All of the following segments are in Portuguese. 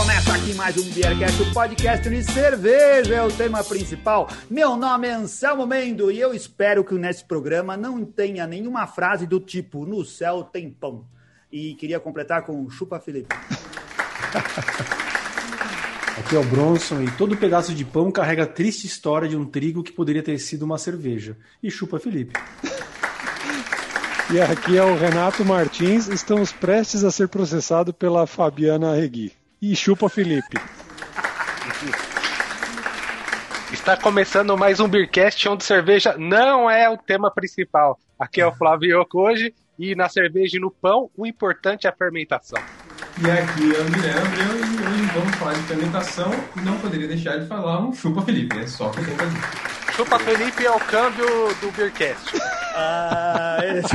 Começa aqui mais um Beercast, o podcast de cerveja é o tema principal. Meu nome é Anselmo Mendo e eu espero que nesse programa não tenha nenhuma frase do tipo no céu tem pão. E queria completar com chupa Felipe. Aqui é o Bronson e todo pedaço de pão carrega a triste história de um trigo que poderia ter sido uma cerveja. E chupa Felipe. E aqui é o Renato Martins, estamos prestes a ser processados pela Fabiana Regui. E chupa Felipe. Está começando mais um Beercast onde cerveja não é o tema principal. Aqui é o Flávio hoje e na cerveja e no pão o importante é a fermentação. E aqui é o Guilherme e hoje vamos falar de fermentação e não poderia deixar de falar um chupa Felipe, é só que tem que fazer. Chupa Felipe é o câmbio do Beercast. Ah, esse...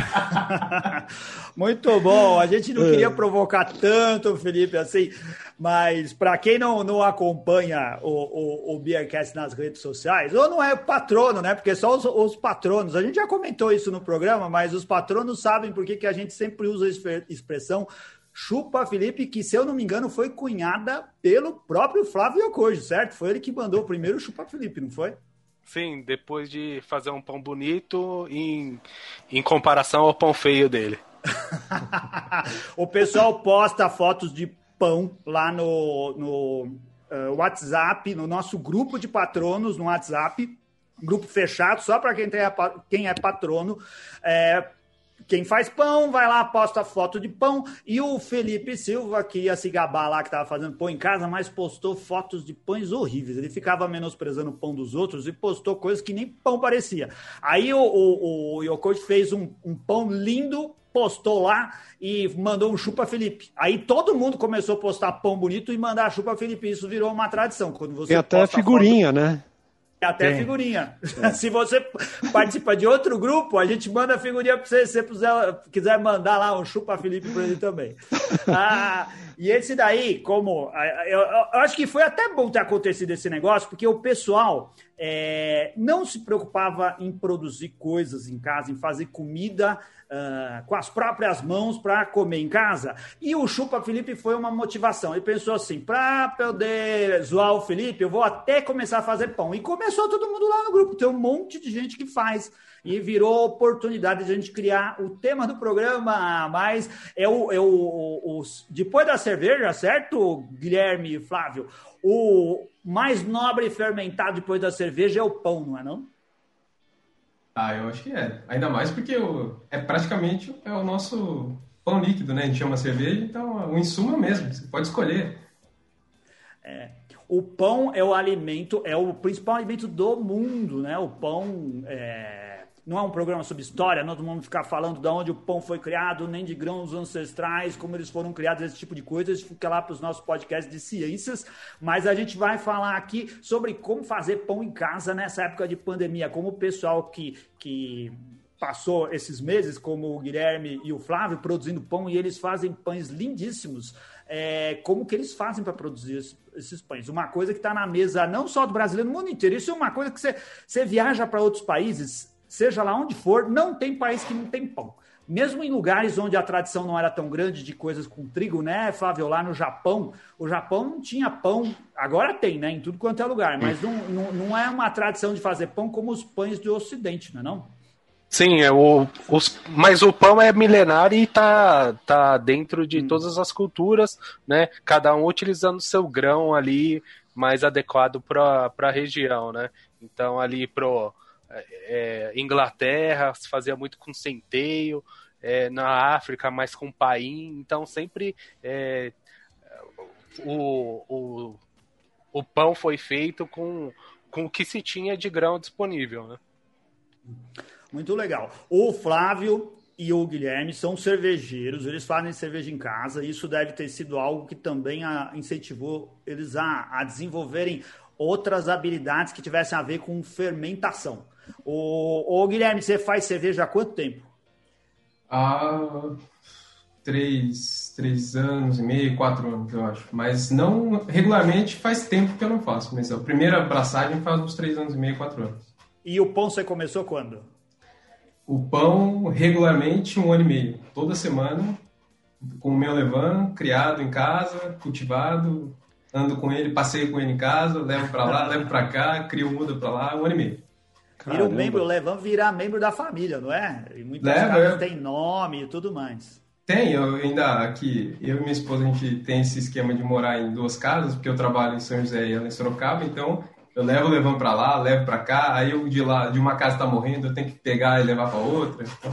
Muito bom. A gente não queria provocar tanto o Felipe assim, mas para quem não, não acompanha o, o, o Beercast nas redes sociais, ou não é patrono, né? Porque só os, os, patronos, a gente já comentou isso no programa, mas os patronos sabem por que, que a gente sempre usa a expressão Chupa Felipe, que se eu não me engano foi cunhada pelo próprio Flávio Yokoji, certo? Foi ele que mandou o primeiro Chupa Felipe, não foi? Sim, depois de fazer um pão bonito em, em comparação ao pão feio dele. o pessoal posta fotos de pão lá no, no uh, WhatsApp, no nosso grupo de patronos no WhatsApp, grupo fechado, só para quem, quem é patrono. É, quem faz pão, vai lá, posta foto de pão. E o Felipe Silva, que ia se gabar lá, que estava fazendo pão em casa, mas postou fotos de pães horríveis. Ele ficava menosprezando o pão dos outros e postou coisas que nem pão parecia. Aí o, o, o fez um, um pão lindo, postou lá e mandou um chupa Felipe. Aí todo mundo começou a postar pão bonito e mandar chupa Felipe. Isso virou uma tradição. Quando você Tem até figurinha, foto... né? Até Tem. figurinha. É. Se você participa de outro grupo, a gente manda figurinha para você. Se você quiser mandar lá um chupa Felipe para ele também. Ah, e esse daí, como. Eu, eu, acho que foi até bom ter acontecido esse negócio, porque o pessoal é, não se preocupava em produzir coisas em casa, em fazer comida uh, com as próprias mãos para comer em casa. E o Chupa Felipe foi uma motivação. Ele pensou assim: para poder zoar o Felipe, eu vou até começar a fazer pão. E começou todo mundo lá no grupo. Tem um monte de gente que faz. E virou oportunidade de a gente criar o tema do programa. Mas é o, é o, o, o depois da cerveja, certo, Guilherme e Flávio? O mais nobre fermentado depois da cerveja é o pão, não é não? Ah, eu acho que é. Ainda mais porque o, é praticamente é o nosso pão líquido, né? A gente chama cerveja, então o insumo é mesmo, você pode escolher. É. O pão é o alimento, é o principal alimento do mundo, né? O pão é não é um programa sobre história, nós não vamos ficar falando de onde o pão foi criado, nem de grãos ancestrais, como eles foram criados, esse tipo de coisa. Isso fica lá para os nossos podcasts de ciências. Mas a gente vai falar aqui sobre como fazer pão em casa nessa época de pandemia, como o pessoal que, que passou esses meses, como o Guilherme e o Flávio, produzindo pão, e eles fazem pães lindíssimos. É, como que eles fazem para produzir esses pães? Uma coisa que está na mesa não só do brasileiro, no mundo inteiro. Isso é uma coisa que você, você viaja para outros países, seja lá onde for, não tem país que não tem pão. Mesmo em lugares onde a tradição não era tão grande de coisas com trigo, né, Flávio? Lá no Japão, o Japão não tinha pão, agora tem, né, em tudo quanto é lugar, mas não, não, não é uma tradição de fazer pão como os pães do Ocidente, não é não? Sim, é o, os, mas o pão é milenário e tá, tá dentro de hum. todas as culturas, né? Cada um utilizando seu grão ali mais adequado para a região, né? Então ali pro é, Inglaterra se fazia muito com centeio, é, na África mais com paim, então sempre é, o, o, o pão foi feito com, com o que se tinha de grão disponível. Né? Muito legal. O Flávio e o Guilherme são cervejeiros, eles fazem cerveja em casa, isso deve ter sido algo que também a, incentivou eles a, a desenvolverem outras habilidades que tivessem a ver com fermentação. O, o Guilherme, você faz cerveja há quanto tempo? Há três, três anos e meio, quatro anos, eu acho. Mas não regularmente faz tempo que eu não faço. Mas a primeira abraçagem faz uns três anos e meio, quatro anos. E o pão você começou quando? O pão regularmente um ano e meio. Toda semana, com o meu levando, criado em casa, cultivado. ando com ele, passeio com ele em casa, levo pra lá, levo pra cá, crio muda pra lá, um ano e meio. Vira um membro, levamos virar membro da família, não é? E muitas Leva, casas eu- têm nome e tudo mais. Tem, eu ainda aqui, eu e minha esposa, a gente tem esse esquema de morar em duas casas, porque eu trabalho em São José e ela em Sorocaba, então eu levo, levando pra lá, levo pra cá, aí eu de lá, de uma casa tá morrendo, eu tenho que pegar e levar pra outra, então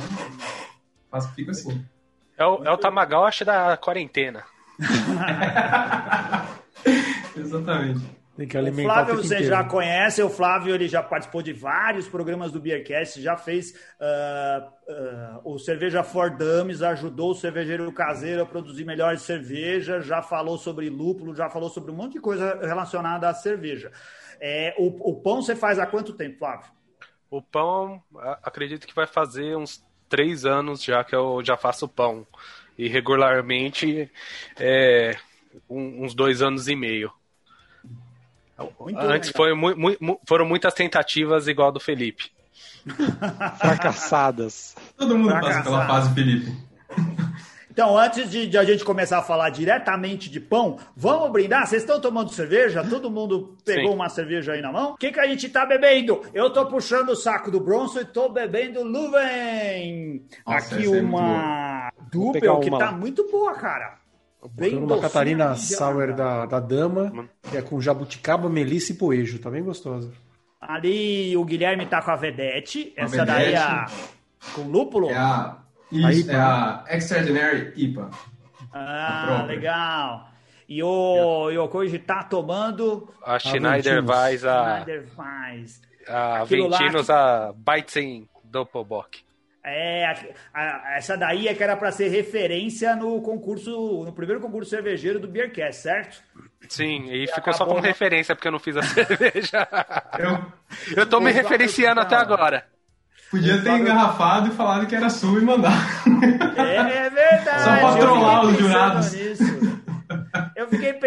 faço, fico assim. É o, é o Tamagotchi da quarentena. Exatamente. Tem que O alimentar Flávio o tempo você inteiro. já conhece, o Flávio ele já participou de vários programas do Beercast, já fez ah, ah, o Cerveja for Dummies, ajudou o cervejeiro caseiro a produzir melhores cervejas, já falou sobre lúpulo, já falou sobre um monte de coisa relacionada à cerveja. É, o, o pão você faz há quanto tempo, Flávio? O pão, acredito que vai fazer uns três anos já que eu já faço pão. E regularmente é, um- uns dois anos e meio. Muito Antes foi mu- mu- foram muitas tentativas igual a do Felipe. Fracassadas. Todo mundo passa Fracassado. pela fase Felipe. Então, antes de, de a gente começar a falar diretamente de pão, vamos brindar? Vocês estão tomando cerveja? Todo mundo pegou Sim. uma cerveja aí na mão? O que, que a gente tá bebendo? Eu tô puxando o saco do Bronson e tô bebendo Luven. Nossa, Aqui é uma pegar Dupel que tá lá. muito boa, cara. Bem Uma Catarina gelada. da, da Dama, que é com jabuticaba, melissa e poejo. Tá bem gostosa. Ali o Guilherme tá com a Vedete. A Essa daí é Vedete. a... com lúpulo? É a, A isso, IPA, é a Extraordinary IPA. Ah, legal. E o Yokoji tá tomando... A Schneider. Weiss, a, Schneider Weiss. a Aquilo lá Ventinos, a Beitzen Doppelbock. É, a- a- essa daí é que era para ser referência no concurso, no primeiro concurso cervejeiro do Beercast, certo? Sim, e ficou só como na- referência porque eu não fiz a cerveja. Eu Eu tô me referenciando até agora. podia ter engarrafado e falado que era sua e mandar. É, é verdade. Só pra trollar os jurados.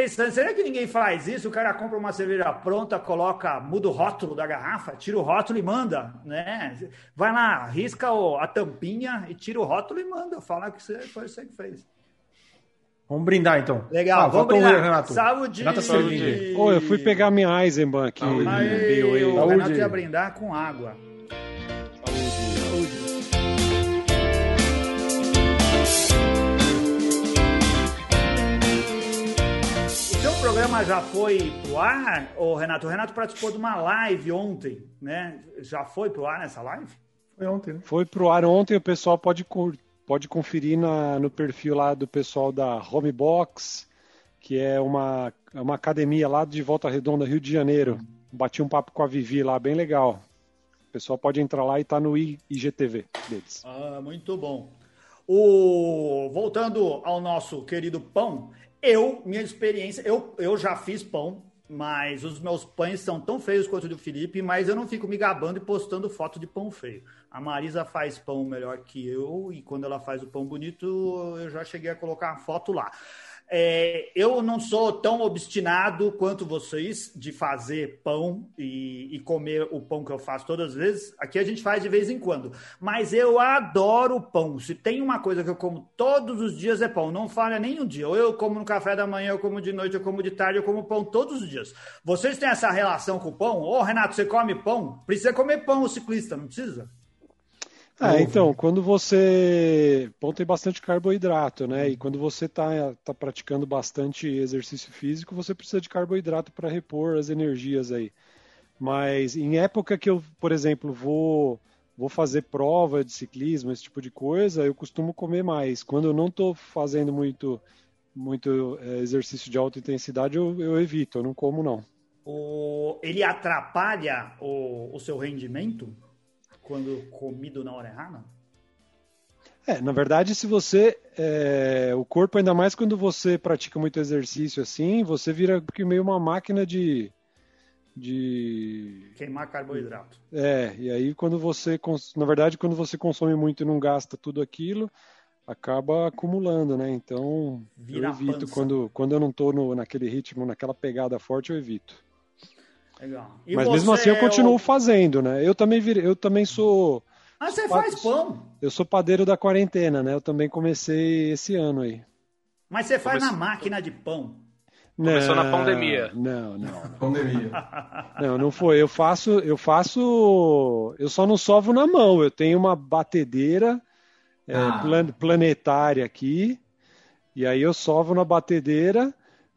Pensando, será que ninguém faz isso? O cara compra uma cerveja pronta, coloca, muda o rótulo da garrafa, tira o rótulo e manda, né? Vai lá, risca a tampinha e tira o rótulo e manda. Fala que você- foi você que fez. Vamos brindar então. Legal, Ah, vamos brindar. Renato. Saúde! Renato servindo. Ô, eu fui pegar minha Eisenbahn aqui. Saúde. Aê, o Saúde. Renato ia brindar com água. O programa já foi pro ar, ô Renato? O Renato participou de uma live ontem, né? Já foi pro ar nessa live? Foi ontem, né? Foi pro ar ontem, o pessoal pode, pode conferir na- no perfil lá do pessoal da Homebox, que é uma, é uma academia lá de Volta Redonda, Rio de Janeiro. Bati um papo com a Vivi lá, bem legal. O pessoal pode entrar lá e tá no IGTV deles. Ah, muito bom. O... Voltando ao nosso querido pão, eu, minha experiência, eu, eu já fiz pão, mas os meus pães são tão feios quanto o do Felipe, mas eu não fico me gabando e postando foto de pão feio. A Marisa faz pão melhor que eu, e quando ela faz o pão bonito, eu já cheguei a colocar a foto lá. É, eu não sou tão obstinado quanto vocês de fazer pão e, e comer o pão que eu faço todas as vezes. Aqui a gente faz de vez em quando. Mas eu adoro pão. Se tem uma coisa que eu como todos os dias é pão. Não falha nem um dia. Ou eu como no café da manhã, eu como de noite, eu como de tarde, eu como pão todos os dias. Vocês têm essa relação com o pão? Ô, Renato, você come pão? Precisa comer pão o ciclista, não precisa? É, então, quando você. Pão tem bastante carboidrato, né? E quando você está tá praticando bastante exercício físico, você precisa de carboidrato para repor as energias aí. Mas em época que eu, por exemplo, vou, vou fazer prova de ciclismo, esse tipo de coisa, eu costumo comer mais. Quando eu não estou fazendo muito, muito é, exercício de alta intensidade, eu, eu evito, eu não como não. O... Ele atrapalha o, o seu rendimento quando comido na hora errada? É, na verdade, se você. é, o corpo, ainda mais quando você pratica muito exercício assim, você vira meio uma máquina de. de. Queimar carboidrato. É, e aí quando você. Na verdade, quando você consome muito e não gasta tudo aquilo, acaba acumulando, né? Então, Vira eu evito. Quando, quando eu não tô no, naquele ritmo, naquela pegada forte, eu evito. Legal. E Mas mesmo assim eu é continuo o- fazendo, né? Eu também virei, eu também sou. Ah, você faz pão. Eu sou padeiro da quarentena, né? Eu também comecei esse ano aí. Mas você faz Comece- na máquina de pão. Começou na pandemia. Não, não. Pandemia. Não, não foi. Eu faço, eu faço, eu só não sovo na mão. Eu tenho uma batedeira é, Ah. plan- planetária aqui, e aí eu sovo na batedeira,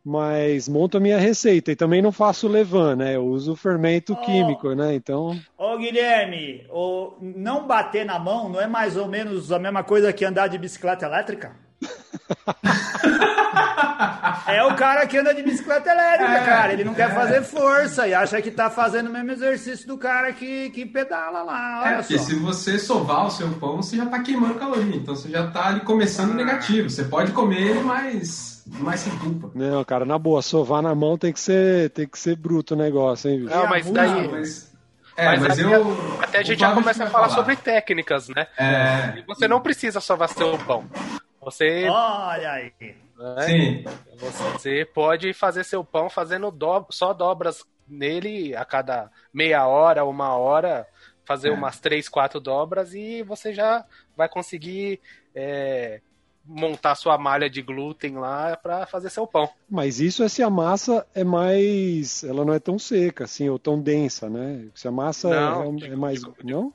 mas monto a minha receita. E também não faço levan, né? Eu uso fermento Oh. químico, né? Então, Ô Guilherme, o não bater na mão não é mais ou menos a mesma coisa que andar de bicicleta elétrica? é o cara que anda de bicicleta elétrica, É, cara. Ele não quer é. fazer força e acha que tá fazendo o mesmo exercício do cara que, que pedala lá. Olha É, porque só. se você sovar o seu pão, você já tá queimando caloria. Então você já tá ali começando negativo. Você pode comer ele, mas, mas sem culpa. não, cara, na boa, sovar na mão tem que ser, tem que ser bruto o negócio, hein, bicho? Não, mas daí. mas, é, Mas mas, até- eu. Até a gente já começa a vai falar sobre técnicas, né? É, E você não precisa sovar seu pão. Você, Olha aí. né, sim. você pode fazer seu pão fazendo do- só dobras nele a cada meia hora, uma hora, fazer É. umas três, quatro dobras e você já vai conseguir é, montar sua malha de glúten lá para fazer seu pão. Mas isso é se a massa é mais. Ela não é tão seca, assim, ou tão densa, né? Se a massa Não, é, é digo- mais. digo- Não?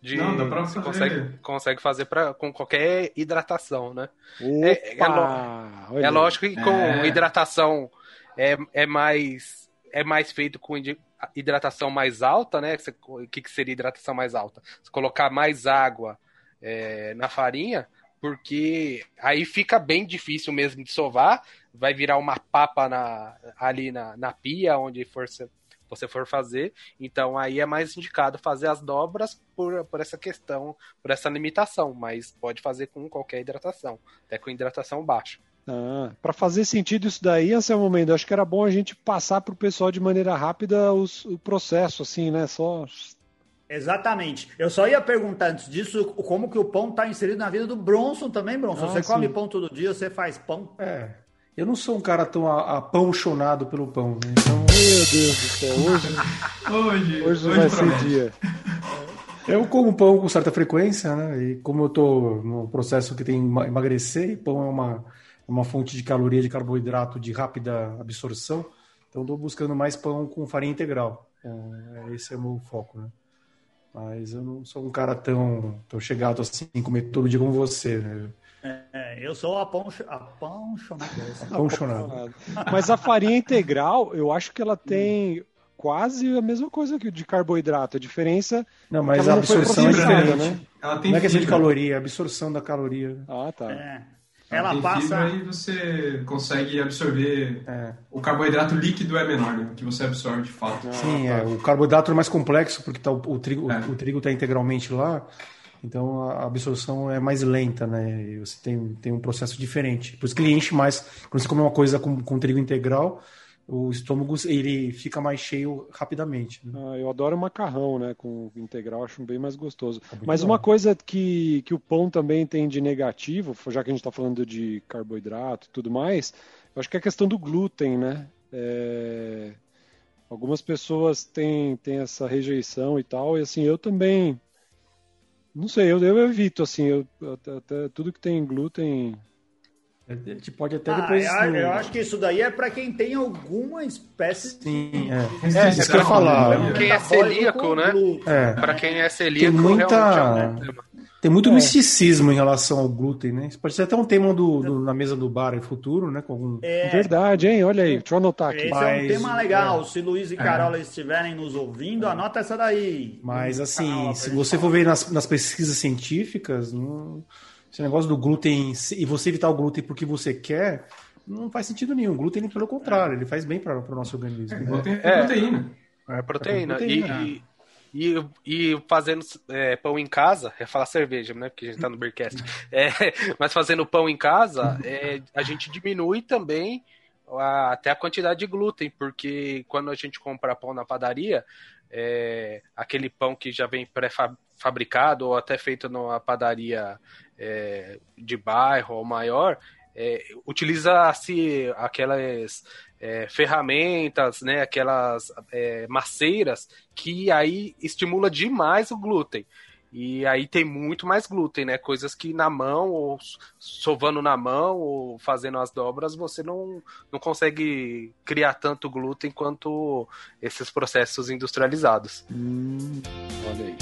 De, Não, dá pra você fazer. consegue, consegue fazer pra, com qualquer hidratação, né? Opa! É- é lo- É lógico que com É. hidratação é, é mais é mais feito com hidratação mais alta, né? O que, que seria hidratação mais alta? Você colocar mais água é, na farinha, porque aí fica bem difícil mesmo de sovar, vai virar uma papa na, ali na, na pia, onde for você for fazer. Então aí é mais indicado fazer as dobras por, por essa questão, por essa limitação, mas pode fazer com qualquer hidratação, até com hidratação baixa. Ah, para fazer sentido isso daí, Anselmo Mendes, acho que era bom a gente passar para o pessoal de maneira rápida os- o processo, assim, né? Só. Exatamente. Eu só ia perguntar antes disso como que o pão está inserido na vida do Bronson também, Bronson. Ah, você sim. come pão todo dia, você faz pão. É. Eu não sou um cara tão apaixonado pelo pão, né? Então, Meu Deus do céu, hoje, Hoje, hoje hoje vai ser dia. eu como pão com certa frequência, né? E como eu tô no processo que tem emagrecer, e pão é uma, é uma fonte de caloria, de carboidrato de rápida absorção, então eu tô buscando mais pão com farinha integral. É, esse é o meu foco, né? Mas eu não sou um cara tão, tão chegado assim, comer todo dia como você, né? É, eu sou apaixonado. apaixonado. Apaixonado. Mas a farinha integral, eu acho que ela tem quase a mesma coisa que o de carboidrato. A diferença. Não, mas Ela a absorção é diferente. né? Ela tem Não é questão de caloria, é a absorção da caloria. Ah, tá. É. Ela, passa. fibra e você consegue absorver. É. O carboidrato líquido é menor, né? Que você absorve de fato. Sim, é. O carboidrato é mais complexo porque tá, o, o trigo É. o trigo está integralmente lá, então a absorção é mais lenta, né? E você tem, tem um processo diferente. Por isso que ele enche mais. Quando você come uma coisa com, com trigo integral, o estômago ele fica mais cheio rapidamente. né? Ah, eu adoro macarrão, né? Com integral, acho bem mais gostoso. É Mas bom. uma coisa que, que o pão também tem de negativo, já que a gente está falando de carboidrato e tudo mais, eu acho que é a questão do glúten, né? É, Algumas pessoas têm, têm essa rejeição e tal, e assim, eu também. Não sei, eu, eu evito, assim, eu, até, até tudo que tem glúten. A gente pode até Ah, depois. eu, eu acho que isso daí é para quem tem alguma espécie Sim, é. Restrição, É, isso que eu ia falar. Quem é celíaco, né? É. Para quem é celíaco, Tem muita- realmente é um problema. Tem muito É. misticismo em relação ao glúten, né? Isso pode ser até um tema do, do- na mesa do bar em futuro, né? Com algum... É, Verdade, hein? Olha aí, deixa eu anotar aqui. esse é um Mas, tema legal. é. Se Luiz e Carola estiverem nos ouvindo, anota essa daí. Mas No assim, se você for ver nas, nas pesquisas científicas, não- esse negócio do glúten e você evitar o glúten porque você quer, não faz sentido nenhum. O glúten, pelo contrário, ele faz bem para o nosso organismo. É, né? glúten é É. proteína. É proteína. proteína. E, e, e fazendo é, pão em casa, ia falar cerveja, né? Porque a gente tá no Beercast. É, mas fazendo pão em casa, é, a gente diminui também a- até a quantidade de glúten, porque quando a gente compra pão na padaria, é, aquele pão que já vem pré-fabricado ou até feito numa padaria é, de bairro ou maior, é, utiliza-se aquelas é, ferramentas, né, aquelas é, maceiras que aí estimula demais o glúten. E aí tem muito mais glúten, né? Coisas que na mão, ou sovando na mão, ou fazendo as dobras, você não, não consegue criar tanto glúten quanto esses processos industrializados. Hum, olha aí,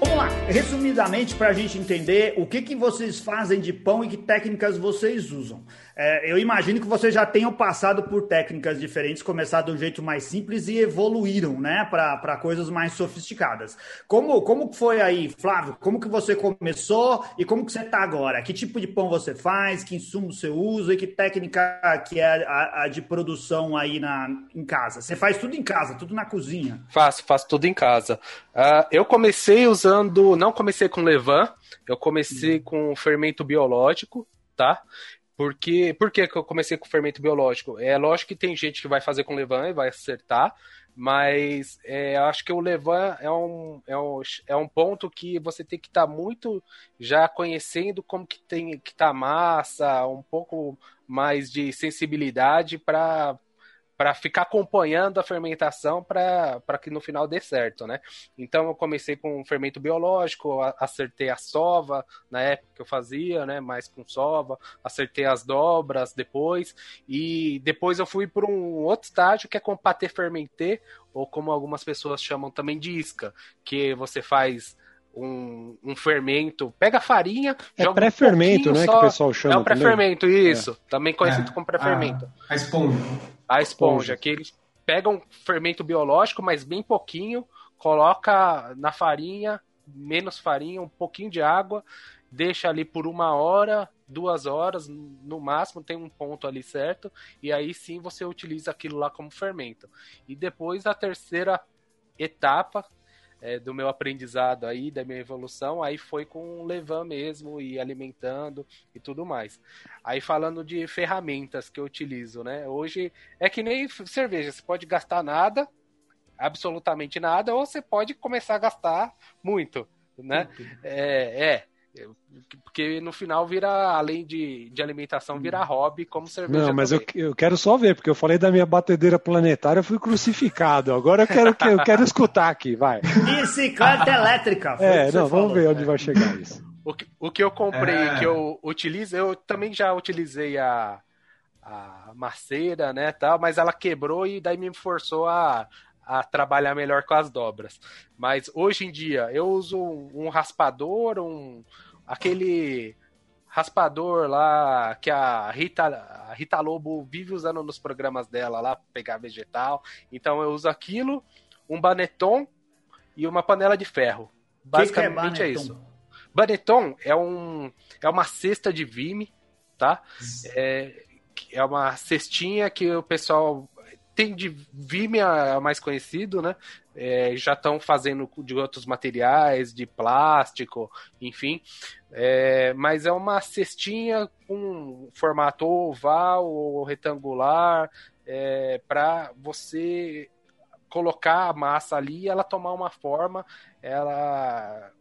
Vamos lá, resumidamente para a gente entender o que, que vocês fazem de pão e que técnicas vocês usam. É, eu imagino que vocês já tenham passado por técnicas diferentes, começado de um jeito mais simples e evoluíram, né, para coisas mais sofisticadas. Como, como foi aí, Flávio? Como que você começou e como que você está agora? Que tipo de pão você faz? Que insumo você usa e que técnica que é a, a de produção aí na, em casa? Você faz tudo em casa, tudo na cozinha? Faço, faço tudo em casa. Uh, eu comecei usando, não comecei com levain, eu comecei hum. com fermento biológico, tá? Porque, por que, eu comecei com fermento biológico? É lógico que tem gente que vai fazer com levain e vai acertar, mas é, acho que o levain é um, é, um, é um ponto que você tem que estar tá muito já conhecendo como que tem que tá a massa, um pouco mais de sensibilidade para para ficar acompanhando a fermentação para que no final dê certo, né? Então eu comecei com fermento biológico, acertei a sova na época que eu fazia, né? Mais com sova, acertei as dobras depois e depois eu fui para um outro estágio que é com pâté fermenté ou como algumas pessoas chamam também de isca, que você faz um, um, fermento, pega a farinha. É pré-fermento, um né? Só, que o pessoal chama. É o pré-fermento, isso. É. Também conhecido é, como pré-fermento. A, a esponja a esponja, que eles pegam fermento biológico, mas bem pouquinho, coloca na farinha, menos farinha, um pouquinho de água, deixa ali por uma hora, duas horas, no máximo, tem um ponto ali certo, e aí sim você utiliza aquilo lá como fermento. E depois a terceira etapa, é, do meu aprendizado aí, da minha evolução, aí foi com o Levan mesmo e alimentando e tudo mais. Aí falando de ferramentas que eu utilizo, né? Hoje é que nem cerveja, você pode gastar nada, absolutamente nada, ou você pode começar a gastar muito, né? É, é porque no final vira, além de, de alimentação, vira hum. hobby como cerveja. Não, mas eu, eu quero só ver, porque eu falei da minha batedeira planetária, eu fui crucificado. Agora eu quero, eu quero escutar aqui, vai. Bicicleta elétrica. É, não, vamos ver onde vai chegar isso. O que, o que eu comprei, é... que eu utilizo, eu também já utilizei a, a maceira, né, tal, mas ela quebrou e daí me forçou a, a trabalhar melhor com as dobras. Mas hoje em dia eu uso um, raspador, um aquele raspador lá que a Rita, a Rita Lobo vive usando nos programas dela lá pegar vegetal. Então eu uso aquilo, um baneton e uma panela de ferro. Basicamente que que é, é, isso. Baneton é um é uma cesta de vime, tá? É, é uma cestinha que o pessoal tem de Vimeo é mais conhecido, né? É, já estão fazendo de outros materiais, de plástico, enfim. É, mas é uma cestinha com formato oval ou retangular é, para você colocar a massa ali e ela tomar uma forma, ela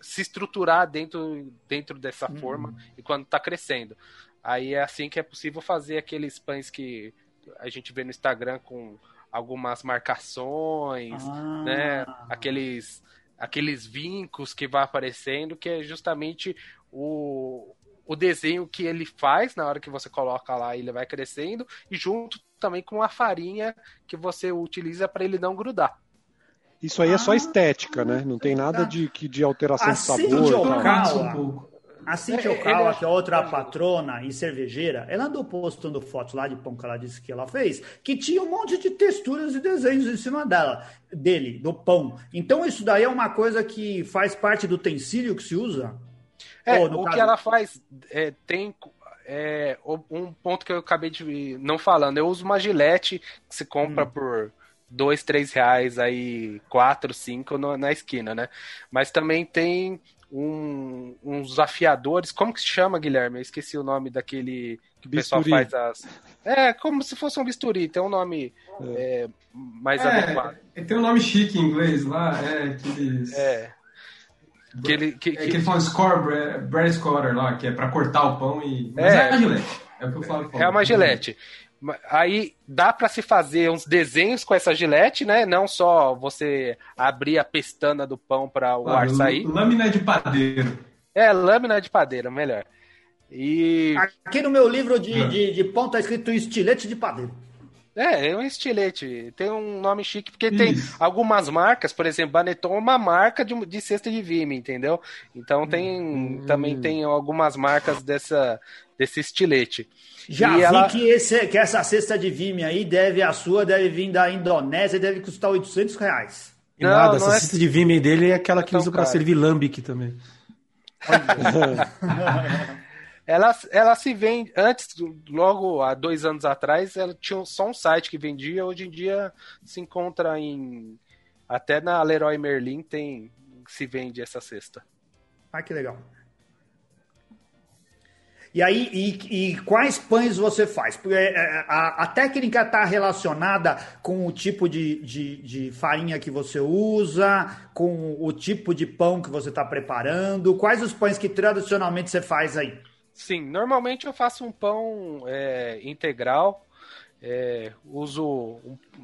se estruturar dentro, dentro dessa uhum. forma e quando está crescendo. Aí é assim que é possível fazer aqueles pães que a gente vê no Instagram com algumas marcações, ah. né? Aqueles aqueles vincos que vai aparecendo, que é justamente o, o desenho que ele faz na hora que você coloca lá, ele vai crescendo e junto também com a farinha que você utiliza para ele não grudar. Isso aí é só ah. estética, né? Não tem nada de, de alteração assim de sabor. A Cintia é, Okawa, é... que é outra patrona e cervejeira, ela andou postando fotos lá de pão que ela disse que ela fez, que tinha um monte de texturas e desenhos em cima dela, dele, do pão. Então isso daí é uma coisa que faz parte do utensílio que se usa? É, Ou, o caso... que ela faz é, tem é, um ponto que eu acabei de não falando. Eu uso uma gilete que se compra hum. por dois, três reais aí, quatro, cinco no, na esquina, né? Mas também tem um, uns afiadores. Como que se chama, Guilherme? Eu esqueci o nome daquele que o bisturi. pessoal faz as. É, como se fosse um bisturi, tem um nome é. É, mais é, adequado. Tem um nome chique em inglês lá, é aqueles. É. Aquele, que, que... É aquele fala score, bread scorer lá, que é para cortar o pão e. Mas é, é uma gilete. É o que eu falo. É uma gilete. Aí dá para se fazer uns desenhos com essa gilete, né? Não só você abrir a pestana do pão para o ah, ar sair. Lâmina de padeiro. É, lâmina de padeiro, melhor. E... Aqui no meu livro de, ah. de, de pão tá escrito estilete de padeiro. É, é um estilete. Tem um nome chique, porque Isso. tem algumas marcas, por exemplo, Baneton é uma marca de, de cesta de vime, entendeu? Então tem hum. também tem algumas marcas dessa, desse estilete. Já e vi ela... que, esse, que essa cesta de vime aí deve, a sua deve vir da Indonésia e deve custar 800 reais. Não, nada, não essa é... cesta de vime dele é aquela que usa para servir lambic também. ela, ela se vende. Antes, logo há dois anos atrás, ela tinha só um site que vendia. Hoje em dia se encontra em. Até na Leroy Merlin tem se vende essa cesta. Ah, que legal. E aí, e, e, quais pães você faz? Porque é, é, a, a técnica está relacionada com o tipo de, de, de, farinha que você usa, com o tipo de pão que você está preparando. Quais os pães que tradicionalmente você faz aí? Sim, normalmente eu faço um pão é, integral. É, uso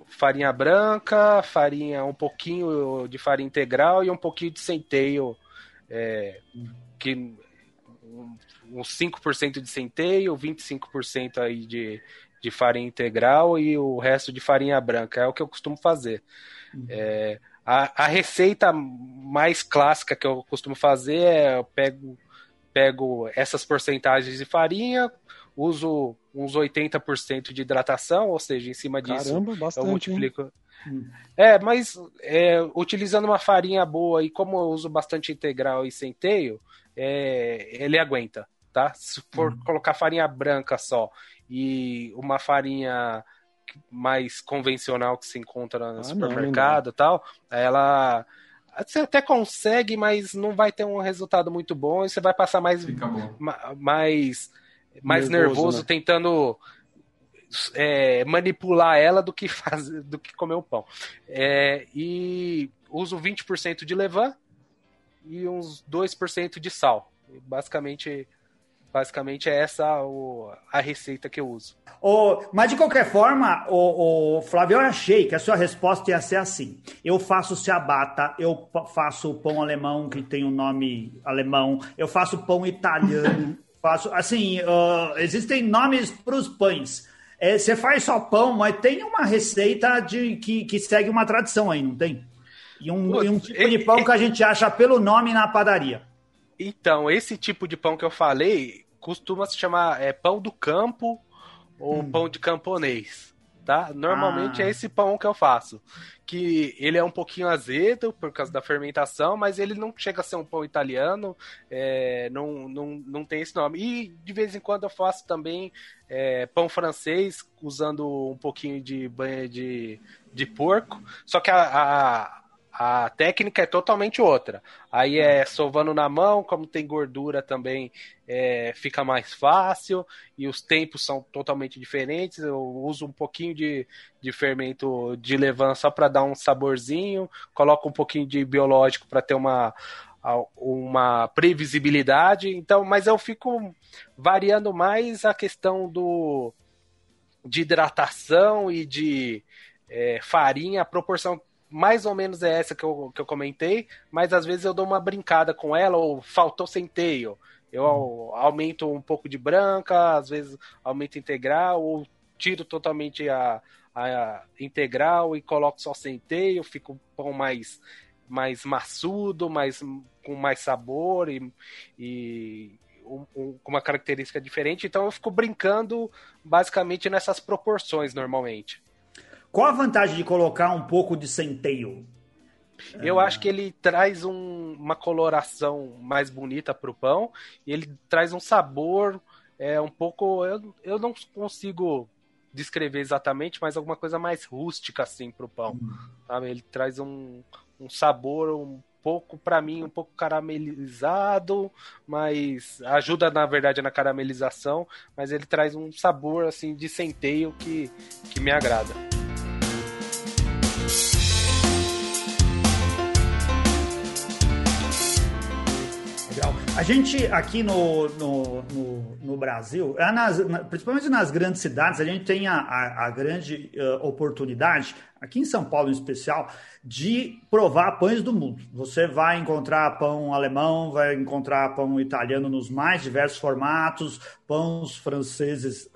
farinha branca, farinha, um pouquinho de farinha integral e um pouquinho de centeio, é, que uns 5% de centeio, 25% aí de, de farinha integral e o resto de farinha branca. É o que eu costumo fazer. Uhum. É, a, a, receita mais clássica que eu costumo fazer é eu pego pego essas porcentagens de farinha, uso uns 80% de hidratação, ou seja, em cima disso Caramba, bastante, eu multiplico. Hein? É, mas é, utilizando uma farinha boa e como eu uso bastante integral e centeio, é, ele aguenta, tá? Se for uhum. colocar farinha branca só e uma farinha mais convencional que se encontra no ah, supermercado e tal, ela você até consegue, mas não vai ter um resultado muito bom e você vai passar mais mais mais nervoso, nervoso né? tentando é, manipular ela do que fazer do que comer o pão. É, e uso 20% de levain e uns 2% de sal. Basicamente Basicamente é essa o, a receita que eu uso. Oh, mas de qualquer forma, o, oh, Flávio, eu achei que a sua resposta ia ser assim. Eu faço ciabatta, eu faço pão alemão que tem o um nome alemão, eu faço pão italiano, faço assim, uh, existem nomes para os pães. É, você faz só pão, mas tem uma receita de que, que segue uma tradição aí, não tem? E um, Putz, e um tipo de pão que a gente acha pelo nome na padaria. Então, esse tipo de pão que eu falei costuma se chamar é, pão do campo ou hum. pão de camponês, tá? Normalmente ah. é esse pão que eu faço, que ele é um pouquinho azedo por causa da fermentação, mas ele não chega a ser um pão italiano, é, não, não, não tem esse nome. E de vez em quando eu faço também é, pão francês usando um pouquinho de banha de, de porco, só que a, a a técnica é totalmente outra. Aí é sovando na mão, como tem gordura também é, fica mais fácil e os tempos são totalmente diferentes. Eu uso um pouquinho de, de fermento de levain só para dar um saborzinho, coloco um pouquinho de biológico para ter uma, uma previsibilidade. Então, mas eu fico variando mais a questão do de hidratação e de é, farinha, a proporção mais ou menos é essa que eu, que eu comentei, mas às vezes eu dou uma brincada com ela, ou faltou centeio. Eu uhum. aumento um pouco de branca, às vezes aumento integral, ou tiro totalmente a, a integral e coloco só centeio, fica um pão mais, mais maçudo, mais, com mais sabor e, e um, um, com uma característica diferente. Então eu fico brincando basicamente nessas proporções normalmente. Qual a vantagem de colocar um pouco de centeio? Eu ah. acho que ele traz um, uma coloração mais bonita para o pão ele traz um sabor é um pouco. Eu, eu não consigo descrever exatamente, mas alguma coisa mais rústica assim para o pão. Hum. Ele traz um, um sabor um pouco, para mim, um pouco caramelizado, mas ajuda na verdade na caramelização, mas ele traz um sabor assim de centeio que, que me agrada. A gente aqui no, no, no, no Brasil, é nas, principalmente nas grandes cidades, a gente tem a, a, a grande uh, oportunidade, aqui em São Paulo em especial, de provar pães do mundo. Você vai encontrar pão alemão, vai encontrar pão italiano nos mais diversos formatos, pães franceses,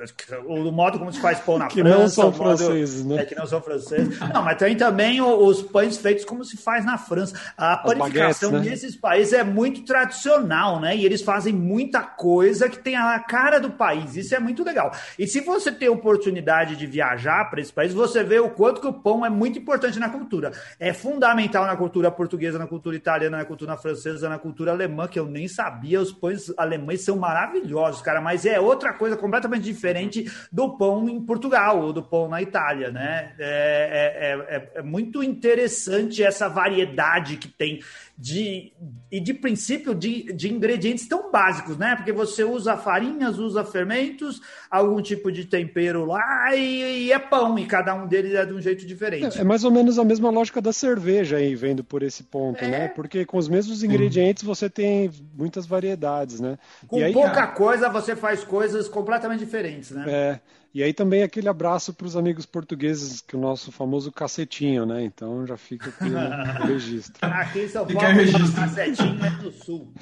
o modo como se faz pão na que França. Não são franceses, né? É que não são franceses. Não, mas tem também os pães feitos como se faz na França. A panificação baguettes, né? nesses países é muito tradicional, né? E eles fazem muita coisa que tem a cara do país. Isso é muito legal. E se você tem oportunidade de viajar para esse país, você vê o quanto que o pão é muito importante na cultura. É fundamental na cultura portuguesa, na cultura italiana, na cultura francesa, na cultura alemã, que eu nem sabia. Os pães alemães são maravilhosos, cara, mas é outra coisa completamente diferente do pão em Portugal ou do pão na Itália, né? É, é, é, é muito interessante essa variedade que tem de, e de princípio de, de ingredientes tão básicos, né? Porque você usa farinhas, usa fermentos, algum tipo de tempero lá e, e é pão, e cada um deles é de um jeito diferente. É, é, mais ou menos a mesma lógica da cerveja aí, vendo por esse ponto, é. né? Porque com os mesmos ingredientes você tem muitas variedades, né? Com aí, pouca coisa você faz coisas completamente diferentes, né? É. E aí também aquele abraço para os amigos portugueses, que é o nosso famoso cacetinho, né? Então já fica aqui no registro. Aqui em São Paulo, o cacetinho é do sul.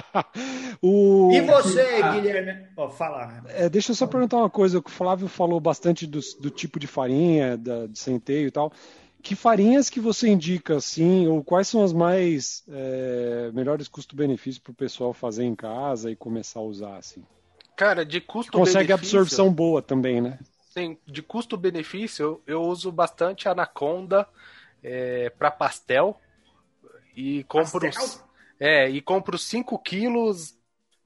o... E você, ah, Guilherme? Oh, fala. É, deixa eu só perguntar uma coisa. O Flávio falou bastante do, do tipo de farinha, da, de centeio e tal. Que farinhas que você indica, assim, ou quais são as mais é, melhores custo-benefício para o pessoal fazer em casa e começar a usar, assim? Cara, de custo Consegue absorção boa também, né? Sim, de custo-benefício, eu, uso bastante Anaconda é, para pastel. E compro. Pastel? É, e compro 5 quilos,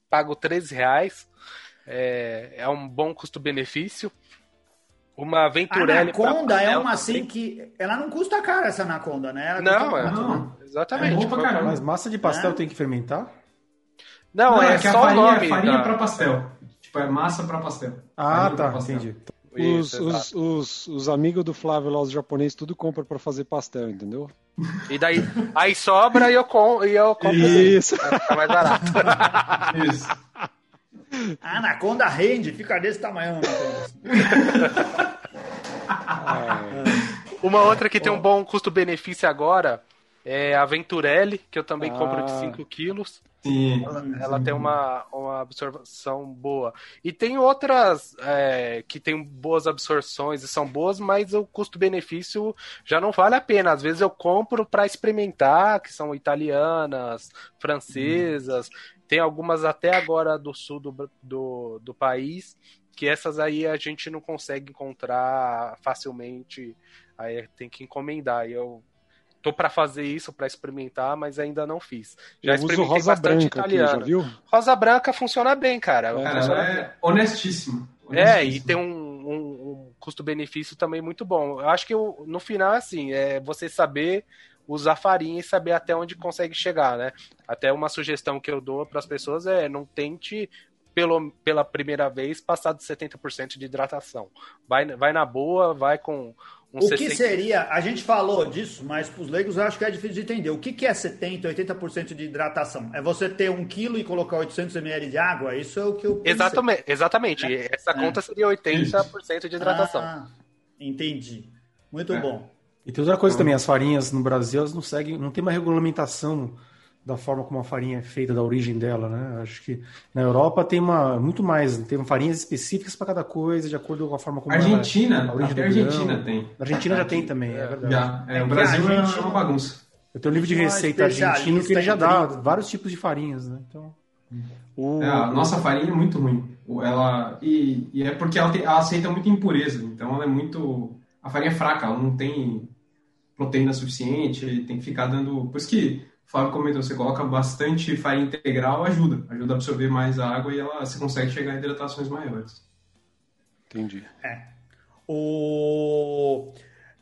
pago 13 reais. É, é um bom custo-benefício. Uma Venturelli. Anaconda é uma assim que. Ela não custa caro essa Anaconda, né? Ela não, é, não. exatamente. É Mas massa de pastel é. tem que fermentar? Não, não é, é só farinha, o nome. farinha da... para pastel. Tipo, é massa para pastel. Ah, tá, pastel. entendi. Os, os, os, os, amigos do Flávio lá, os japoneses, tudo compram para fazer pastel, entendeu? E daí, aí sobra e eu, com, e eu compro. Isso. Fica mais barato. Isso. A anaconda rende, fica desse tamanho. Uma outra que tem um bom custo-benefício agora é a Venturelli, que eu também ah. compro de 5 quilos. Sim, ela, ela tem uma, uma absorção boa. E tem outras é, que tem boas absorções e são boas, mas o custo-benefício já não vale a pena. Às vezes eu compro para experimentar, que são italianas, francesas, tem algumas até agora do sul do, do, do país, que essas aí a gente não consegue encontrar facilmente, aí tem que encomendar. E eu tô para fazer isso, para experimentar, mas ainda não fiz. Já eu experimentei rosa bastante branca italiano. Aqui, viu? Rosa branca funciona bem, cara. É, cara é honestíssimo, honestíssimo. É, e tem um, um, um custo-benefício também muito bom. Eu acho que eu, no final, assim, é você saber usar farinha e saber até onde consegue chegar, né? Até uma sugestão que eu dou para as pessoas é não tente pelo, pela primeira vez passar de 70% de hidratação. Vai, vai na boa, vai com um o 60... que seria, a gente falou disso, mas para os leigos eu acho que é difícil de entender. O que, que é 70%, 80% de hidratação? É você ter um quilo e colocar 800 ml de água? Isso é o que eu pensei. Exatamente, exatamente. É. essa é. conta seria 80% de hidratação. Ah, entendi. Muito é. bom. E tem outra coisa também, as farinhas no Brasil, elas não seguem, não tem uma regulamentação da forma como a farinha é feita, da origem dela, né? Acho que na Europa tem uma muito mais, tem farinhas específicas para cada coisa, de acordo com a forma como Argentina, ela, a origem até Argentina tem. Na Argentina já tem também, é, verdade. Já, é, o Brasil é uma bagunça. Eu tenho um livro de receita argentino que ele já dá vários tipos de farinhas, né? Então, o... é, a nossa farinha é muito ruim. Ela e, e é porque ela, tem, ela aceita muita impureza, então ela é muito a farinha é fraca, ela não tem proteína suficiente, tem que ficar dando, por isso que Flávio comentou, você coloca bastante farinha integral, ajuda. Ajuda a absorver mais a água e ela, você consegue chegar a hidratações maiores. Entendi. É. O...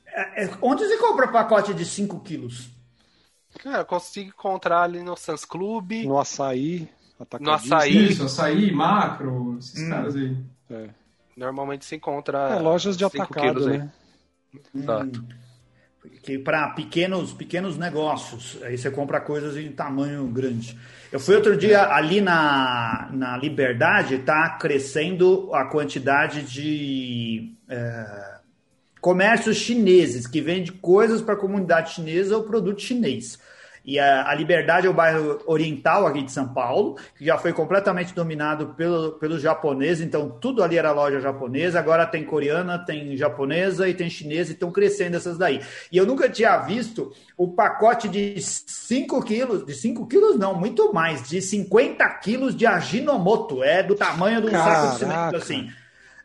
É, é onde você compra pacote de 5 quilos? Cara, eu consigo encontrar ali no Sans Club. No açaí. No açaí. Isso, açaí, macro, esses hum. caras aí. É. Normalmente se encontra. É, lojas de atacado, né? Exato. Hum. Que para pequenos pequenos negócios. Aí você compra coisas em tamanho grande. Eu fui outro dia ali na, na Liberdade, está crescendo a quantidade de é, comércios chineses que vende coisas para a comunidade chinesa ou produto chinês. E a, a, Liberdade é o bairro oriental aqui de São Paulo, que já foi completamente dominado pelo, pelos japoneses, então tudo ali era loja japonesa, agora tem coreana, tem japonesa e tem chinesa, e estão crescendo essas daí. E eu nunca tinha visto o pacote de 5 quilos, de 5 quilos não, muito mais, de 50 quilos de Ajinomoto, é do tamanho do Caraca. saco de cimento, assim.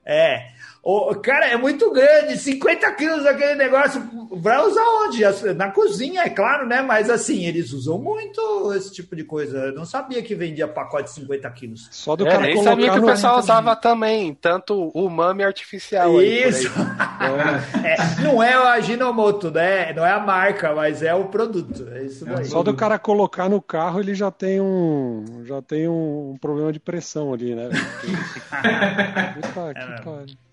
É, o, cara, é muito grande, 50 quilos aquele negócio. Vai usar onde? Na cozinha, é claro, né? Mas assim, eles usam muito esse tipo de coisa. Eu não sabia que vendia pacote de 50 quilos. Só do é, cara nem sabia que o pessoal usava também, tanto o mame artificial. Isso! é, não é o Aginomoto, né? Não é a marca, mas é o produto. É isso daí. Só do cara colocar no carro, ele já tem um, já tem um problema de pressão ali, né? Puta que é pariu.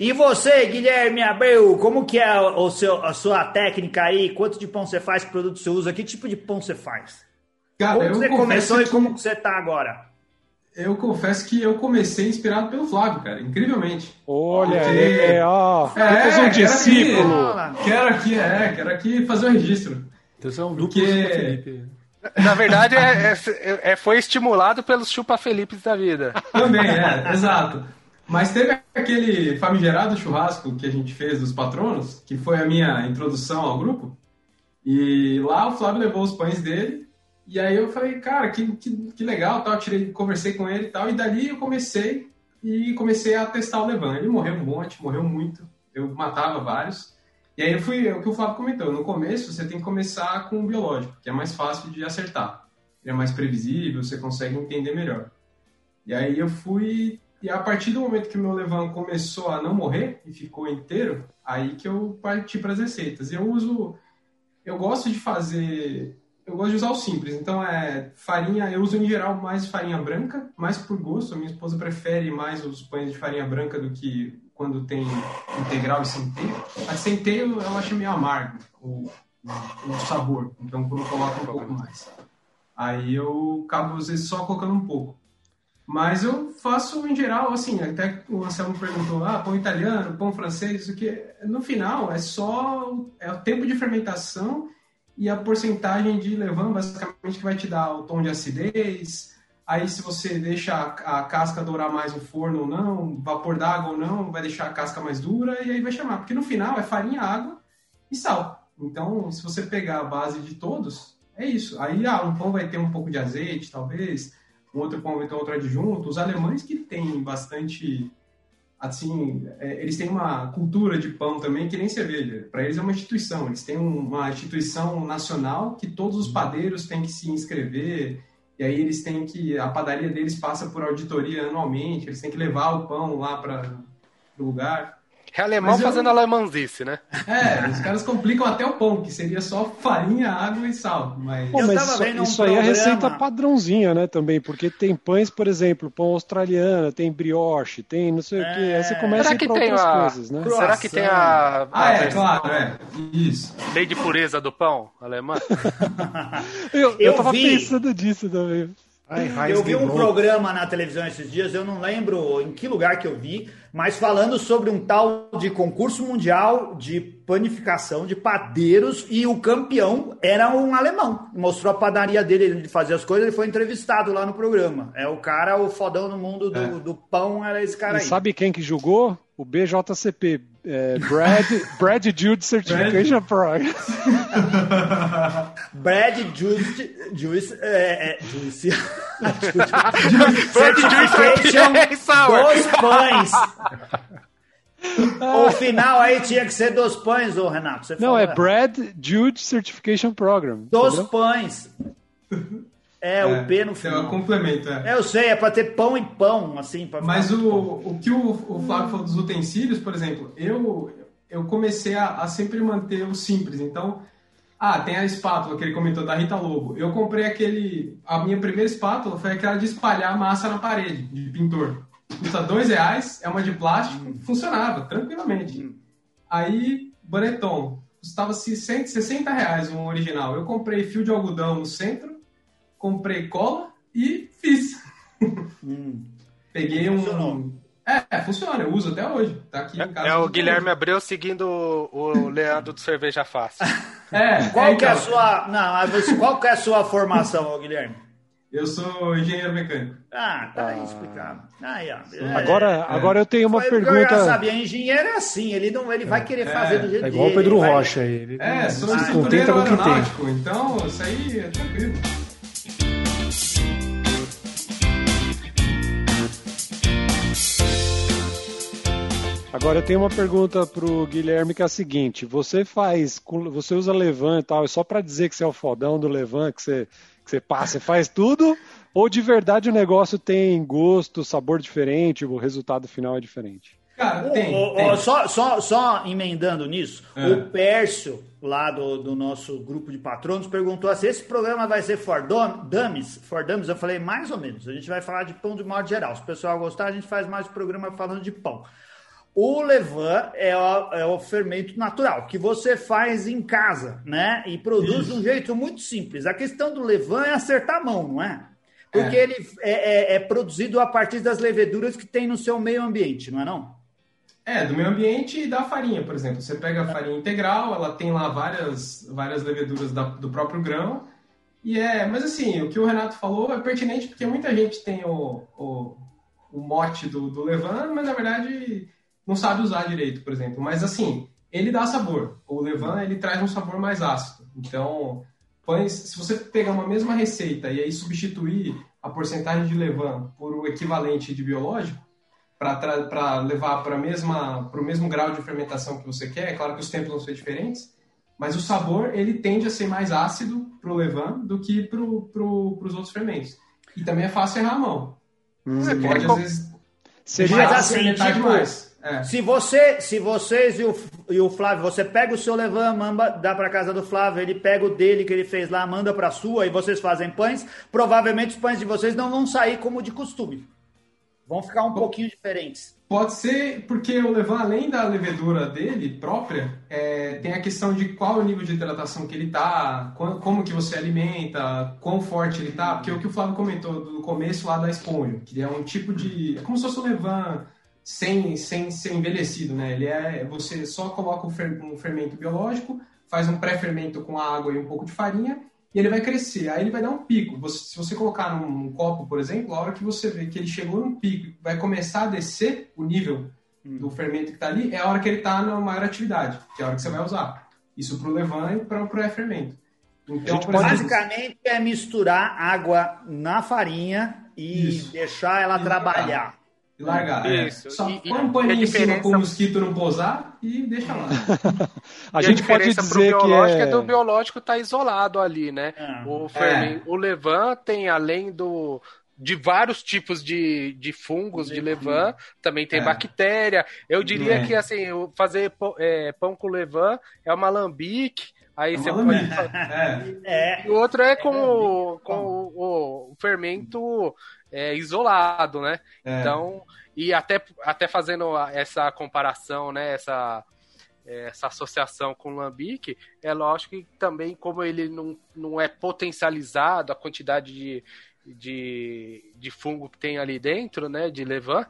E você, Guilherme Abreu, como que é o seu, a sua técnica aí? Quanto de pão você faz, que produto você usa? Que tipo de pão você faz? Cara, como você começou que... e como você está agora? Eu confesso que eu comecei inspirado pelo Flávio, cara, incrivelmente. Olha, Porque... é, ó, é, um discípulo. Quero aqui, é, quero aqui fazer o um registro. Então você é um duplo Porque... Na verdade, é, é, é, foi estimulado pelos chupa Felipes da vida. Também, é, exato. Mas teve aquele famigerado churrasco que a gente fez dos patronos, que foi a minha introdução ao grupo. E lá o Flávio levou os pães dele. E aí eu falei, cara, que, que, que legal, tal. tirei, conversei com ele e tal. E dali eu comecei e comecei a testar o Levan. Ele morreu um monte, morreu muito. Eu matava vários. E aí eu fui, é o que o Flávio comentou, no começo você tem que começar com o biológico, que é mais fácil de acertar. Ele é mais previsível, você consegue entender melhor. E aí eu fui e a partir do momento que o meu levan começou a não morrer e ficou inteiro, aí que eu parti para as receitas. Eu uso, eu gosto de fazer, eu gosto de usar o simples. Então é farinha, eu uso em geral mais farinha branca, mais por gosto. A minha esposa prefere mais os pães de farinha branca do que quando tem integral e centeio. A centeio eu acho meio amargo o, o sabor, então quando eu coloco um pouco mais. Aí eu acabo às vezes só colocando um pouco. Mas eu faço em geral, assim, até o Anselmo perguntou, ah, pão italiano, pão francês, isso que no final é só é o tempo de fermentação e a porcentagem de levain, basicamente, que vai te dar o tom de acidez. Aí, se você deixa a, a casca dourar mais no forno ou não, vapor d'água ou não, vai deixar a casca mais dura e aí vai chamar. Porque no final é farinha, água e sal. Então, se você pegar a base de todos, é isso. Aí, ah, um pão vai ter um pouco de azeite, talvez um outro ter outro adjunto. Os alemães que têm bastante, assim, é, eles têm uma cultura de pão também que nem cerveja. Para eles é uma instituição. Eles têm uma instituição nacional que todos os padeiros têm que se inscrever. E aí eles têm que a padaria deles passa por auditoria anualmente. Eles têm que levar o pão lá para o lugar. É alemão eu... fazendo alemãozice, né? É, os caras complicam até o pão, que seria só farinha, água e sal. Mas, Pô, mas isso, isso aí é receita padrãozinha, né, também, porque tem pães, por exemplo, pão australiano, tem brioche, tem não sei é... o que. Aí você começa Será a ir pra outras a... coisas, né? Será que tem a. Ah, é, claro, é. Isso. Lei de pureza do pão alemã? eu, eu, eu tava vi... pensando disso também. Ai, eu vi um programa na televisão esses dias, eu não lembro em que lugar que eu vi, mas falando sobre um tal de concurso mundial de panificação de padeiros e o campeão era um alemão. Mostrou a padaria dele de fazer as coisas, ele foi entrevistado lá no programa. É o cara, o fodão no mundo do, é. do pão, era esse cara e aí. Sabe quem que julgou? O BJCP, é, Brad, Brad Jude Certification Program. Brad Jude, Juice, é, é, Juice. Brad Juice dos pães. o final aí tinha que ser dos pães, ô Renato. Você Não, é Brad Jude Certification Program. Dos entendeu? pães. É, é, o P no final. É um complemento, é. é. Eu sei, é para ter pão e pão, assim. Pra Mas o, o que o, o Flávio falou dos utensílios, por exemplo, eu, eu comecei a, a, sempre manter o simples. Então, ah, tem a espátula que ele comentou da Rita Lobo. Eu comprei aquele. A minha primeira espátula foi aquela de espalhar massa na parede, de pintor. Custa dois reais, é uma de plástico, hum. funcionava tranquilamente. Hum. Aí, Baneton. custava 60 reais um original. Eu comprei fio de algodão no centro, comprei cola e fiz. Hum. Peguei um. Funcionou. É, é, funciona, eu uso até hoje. Tá aqui em casa. É o Guilherme hoje. Abreu seguindo o Leandro do Cerveja Fácil. É, qual é, que é a então. sua. Não, qual que é a sua formação, Guilherme? Eu sou engenheiro mecânico. Ah, tá aí ah. explicado. Aí, é, agora, é. agora eu tenho uma Foi pergunta. Eu já sabia, engenheiro é assim, ele não, ele vai querer fazer do jeito É igual o Pedro Rocha aí. Ele é, sou se contenta com o que tem. Então, isso aí é tranquilo. Agora eu tenho uma pergunta pro Guilherme que é a seguinte: você faz, você usa Levan e tal, é só para dizer que você é o fodão do Levan, que você que você passa e faz tudo? Ou de verdade o negócio tem gosto, sabor diferente, o resultado final é diferente? Cara, tem, o, tem. só, só, só emendando nisso, é. o Pércio, lá do, do nosso grupo de patronos, perguntou se esse programa vai ser for dummies. For dummies, eu falei mais ou menos. A gente vai falar de pão de modo geral. Se o pessoal gostar, a gente faz mais programa falando de pão. O levan é o, é o, fermento natural que você faz em casa, né? E produz Isso. de um jeito muito simples. A questão do levan é acertar a mão, não é? Porque é. ele é, é, é, produzido a partir das leveduras que tem no seu meio ambiente, não é não? É, do meio ambiente e da farinha, por exemplo. Você pega a farinha integral, ela tem lá várias, várias leveduras da, do próprio grão. E é, mas assim, o que o Renato falou é pertinente porque muita gente tem o, o, o mote do, do levan, mas na verdade não sabe usar direito, por exemplo. Mas assim, ele dá sabor. O levan ele traz um sabor mais ácido. Então, pães, se você pegar uma mesma receita e aí substituir a porcentagem de levan por o equivalente de biológico, para levar para o mesmo grau de fermentação que você quer, é claro que os tempos vão ser diferentes, mas o sabor ele tende a ser mais ácido para o levan do que para pro, os outros fermentos. E também é fácil errar a mão. Hum, você pode, às vezes, seria assim, tipo, mais. É. Se você, se vocês e o, e o Flávio, você pega o seu levan, manda, dá para casa do Flávio, ele pega o dele que ele fez lá, manda para sua e vocês fazem pães, provavelmente os pães de vocês não vão sair como de costume. Vão ficar um pouquinho diferentes. Pode ser porque o levan, além da levedura dele própria, é, tem a questão de qual o nível de hidratação que ele tá, como que você alimenta, quão forte ele tá, porque o que o Flávio comentou do começo lá da esponja, que é um tipo de, é como se fosse um levan sem, sem ser envelhecido, né? Ele é, você só coloca um fermento biológico, faz um pré-fermento com água e um pouco de farinha e ele vai crescer. Aí ele vai dar um pico. Você, se você colocar num, num, copo, por exemplo, a hora que você vê que ele chegou num pico, vai começar a descer o nível hum. do fermento que está ali, é a hora que ele está na maior atividade, que é a hora que você vai usar. Isso para o levan e para o pré-fermento. Então, basicamente é misturar água na farinha e Isso. deixar ela e trabalhar e largar. É. Isso. Só e, põe um paninho em cima para o mosquito não pousar e deixa lá. a, gente pode dizer que é... é do biológico estar tá isolado ali, né? É. O, fermento, é. o levan tem, além do, de vários tipos de, de fungos de levan, também tem é. bactéria. Eu diria é. que assim, fazer é, pão com levan é uma lambique. Aí é você pode. É. E o outro é com, com o, o fermento é, isolado, né? É. Então, e até, até fazendo essa comparação, né? Essa, essa associação com o Lambic, é lógico que também, como ele não, não é potencializado a quantidade de, de, de fungo que tem ali dentro, né? De levan,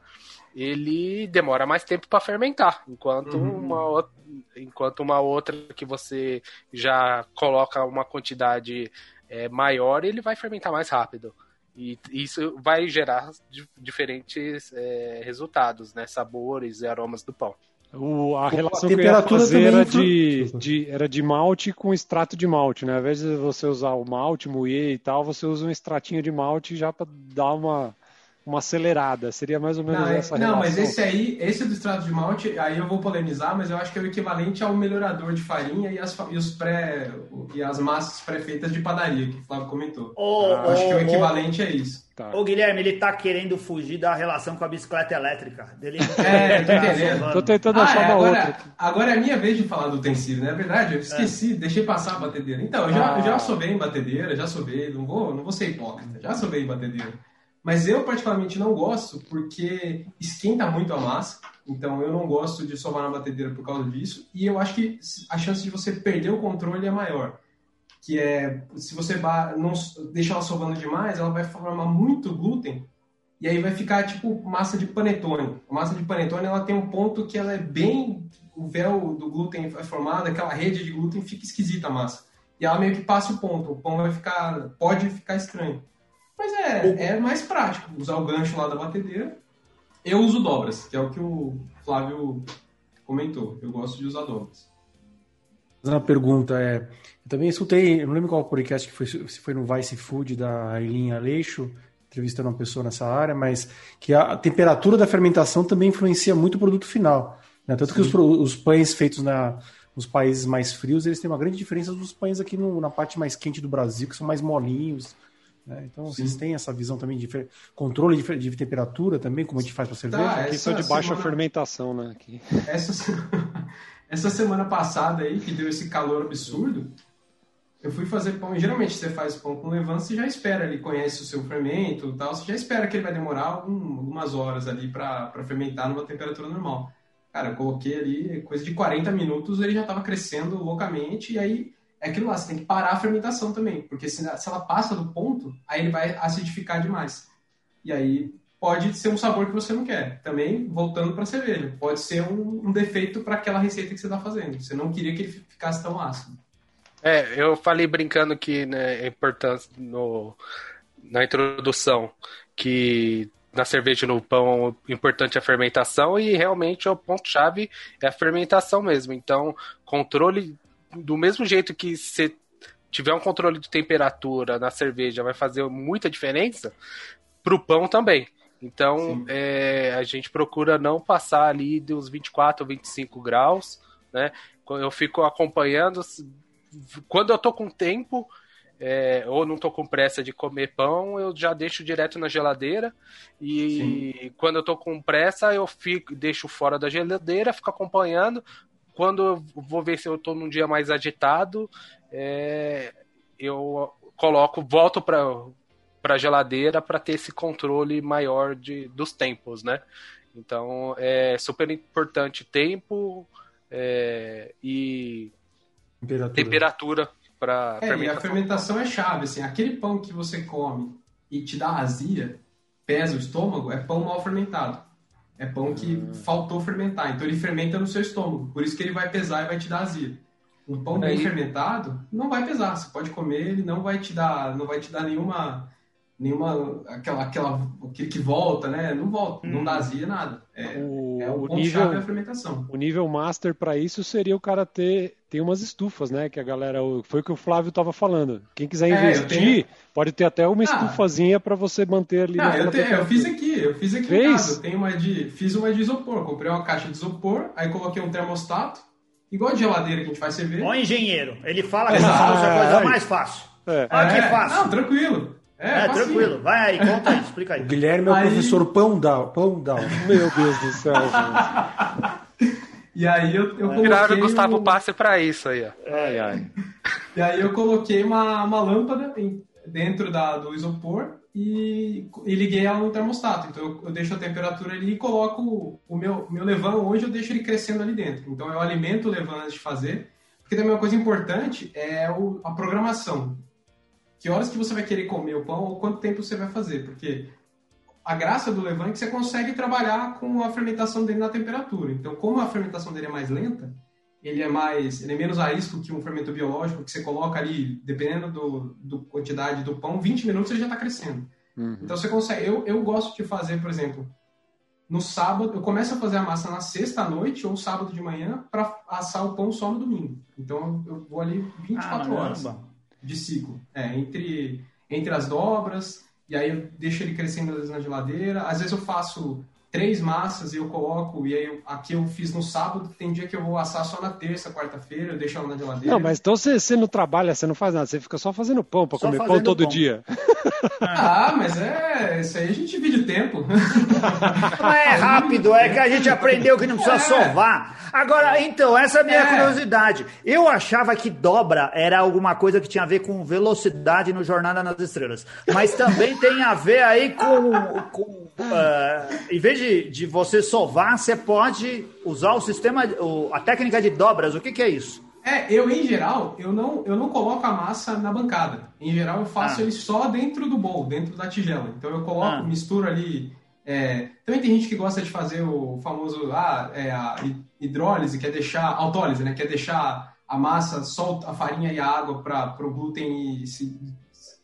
ele demora mais tempo para fermentar, enquanto uhum. uma enquanto uma outra que você já coloca uma quantidade é, maior, ele vai fermentar mais rápido. E isso vai gerar diferentes é, resultados, né? Sabores e aromas do pão. O, a relação a que eu ia fazer era de, de, era de malte com extrato de malte, né? Ao invés de você usar o malte, moer e tal, você usa um extratinho de malte já para dar uma, uma acelerada. Seria mais ou menos não, é, essa não, relação. Não, mas esse aí, esse do extrato de malte, aí eu vou polemizar, mas eu acho que é o equivalente ao melhorador de farinha e as, e os pré, e as massas pré-feitas de padaria, que o Flávio comentou. Oh, ah, acho que o equivalente oh, é isso. Tá. Ô Guilherme, ele tá querendo fugir da relação com a bicicleta elétrica. Dele é, tô entendendo. Tô tentando ah, achar é, uma agora, outra. Agora é a minha vez de falar do utensílio, não é verdade? Eu esqueci, é. deixei passar a batedeira. Então, eu já, ah. eu já sovei em batedeira, já sovei, não vou, não vou ser hipócrita, já sovei em batedeira. Mas eu particularmente não gosto porque esquenta muito a massa. Então eu não gosto de sovar na batedeira por causa disso. E eu acho que a chance de você perder o controle é maior. Que é, se você não deixar ela sovando demais, ela vai formar muito glúten. E aí vai ficar tipo massa de panetone. A massa de panetone ela tem um ponto que ela é bem. O véu do glúten é formado, aquela rede de glúten fica esquisita a massa. E ela meio que passa o ponto. O pão vai ficar. pode ficar estranho. Mas é, é mais prático usar o gancho lá da batedeira. Eu uso dobras, que é o que o Flávio comentou. Eu gosto de usar dobras. Uma pergunta é, eu também escutei, não lembro qual podcast que foi, se foi no Vice Food da Aileen Aleixo, entrevistando uma pessoa nessa área, mas que a temperatura da fermentação também influencia muito o produto final. Né? Tanto Sim. que os, os, pães feitos na, nos países mais frios, eles têm uma grande diferença dos pães aqui no, na parte mais quente do Brasil, que são mais molinhos, né? Então, Sim. vocês têm essa visão também de controle de, de temperatura também, como a gente faz para cerveja? Tá, Aqui são de baixa semana... fermentação, né? Aqui. Essa, essa semana passada aí, que deu esse calor absurdo, eu fui fazer pão. Geralmente você faz pão com levain, você já espera, ele conhece o seu fermento tal, você já espera que ele vai demorar algum, algumas horas ali para fermentar numa temperatura normal. Cara, eu coloquei ali coisa de 40 minutos, ele já estava crescendo loucamente, e aí é aquilo lá, você tem que parar a fermentação também, porque se, se ela passa do ponto, aí ele vai acidificar demais. E aí pode ser um sabor que você não quer. Também, voltando para a cerveja, pode ser um, um defeito para aquela receita que você está fazendo. Você não queria que ele ficasse tão ácido. É, eu falei brincando que né, é importante no, na introdução que na cerveja no pão importante é a fermentação e realmente o ponto-chave é a fermentação mesmo. Então, controle do mesmo jeito que se tiver um controle de temperatura na cerveja vai fazer muita diferença, para o pão também. Então, é, a gente procura não passar ali dos 24 ou 25 graus, né? Eu fico acompanhando. Quando eu tô com tempo, é, ou não tô com pressa de comer pão, eu já deixo direto na geladeira. E Sim. quando eu tô com pressa, eu fico, deixo fora da geladeira, fico acompanhando quando eu vou ver se eu estou num dia mais agitado, é, eu coloco, volto para para geladeira para ter esse controle maior de, dos tempos, né? Então é super importante tempo é, e temperatura para é, fermentação. E a fermentação é chave, assim, aquele pão que você come e te dá azia, pesa o estômago, é pão mal fermentado. É pão que hum. faltou fermentar. Então ele fermenta no seu estômago. Por isso que ele vai pesar e vai te dar azia. Um pão bem fermentado não vai pesar. Você pode comer, ele não vai te dar, não vai te dar nenhuma nenhuma aquela aquela aquele que volta, né? Não volta, hum. não dá azia nada. É o, é o, o nível a fermentação. O nível master para isso seria o cara ter tem umas estufas, né? Que a galera foi o que o Flávio estava falando. Quem quiser é, investir tenho... pode ter até uma ah. estufazinha para você manter ali. Ah, eu, eu, fiz aqui, eu fiz aqui Fez? em casa. Eu tenho uma de, fiz uma de isopor. Comprei uma caixa de isopor, aí coloquei um termostato. Igual de geladeira que a gente faz cerveja. Ó engenheiro. Ele fala que essa é a coisa mais fácil. É. Olha que é, fácil. Não, tranquilo. É, é tranquilo. Vai aí, conta aí, explica aí. O Guilherme é o aí... professor Pão Down. Pão Down. Meu Deus do céu, gente. E aí eu, eu coloquei. Tiraram o Gustavo um... Passe pra isso aí, ó. Ai, ai. E aí eu coloquei uma, uma lâmpada dentro da, do isopor e, e liguei ela no termostato. Então eu, eu, deixo a temperatura ali e coloco o meu, meu levan hoje, eu deixo ele crescendo ali dentro. Então eu alimento o levan antes de fazer. Porque também uma coisa importante é o, a programação que horas que você vai querer comer o pão ou quanto tempo você vai fazer, porque a graça do levain é que você consegue trabalhar com a fermentação dele na temperatura. Então, como a fermentação dele é mais lenta, ele é mais, ele é menos arisco que um fermento biológico que você coloca ali, dependendo do, do quantidade do pão, 20 minutos ele já está crescendo. Uhum. Então você consegue. Eu, eu gosto de fazer, por exemplo, no sábado, eu começo a fazer a massa na sexta noite ou sábado de manhã para assar o pão só no domingo. Então eu vou ali 24 ah, horas de ciclo. É, entre, entre as dobras, e aí eu deixo ele crescendo na geladeira. Às vezes eu faço três massas e eu coloco, e aí eu, aqui eu fiz no sábado, tem dia que eu vou assar só na terça, quarta-feira, eu deixo ela na geladeira. Não, mas então você, você não trabalha, você não faz nada, você fica só fazendo pão para comer pão todo pão. dia. Ah, mas é, isso aí a gente divide o tempo. Não é rápido, é que a gente aprendeu que não precisa é. sovar. Agora, então, essa é a minha é. curiosidade. Eu achava que dobra era alguma coisa que tinha a ver com velocidade no Jornada nas Estrelas. Mas também tem a ver aí com. com uh, em vez de, de você sovar, você pode usar o sistema, a técnica de dobras. O que, que é isso? É, eu em geral, eu não, eu não coloco a massa na bancada. Em geral, eu faço ah. ele só dentro do bowl, dentro da tigela. Então eu coloco, ah. misturo ali. É, também tem gente que gosta de fazer o famoso ah, é, a hidrólise, que é deixar. Autólise, né? Que é deixar a massa, só a farinha e a água para o glúten se,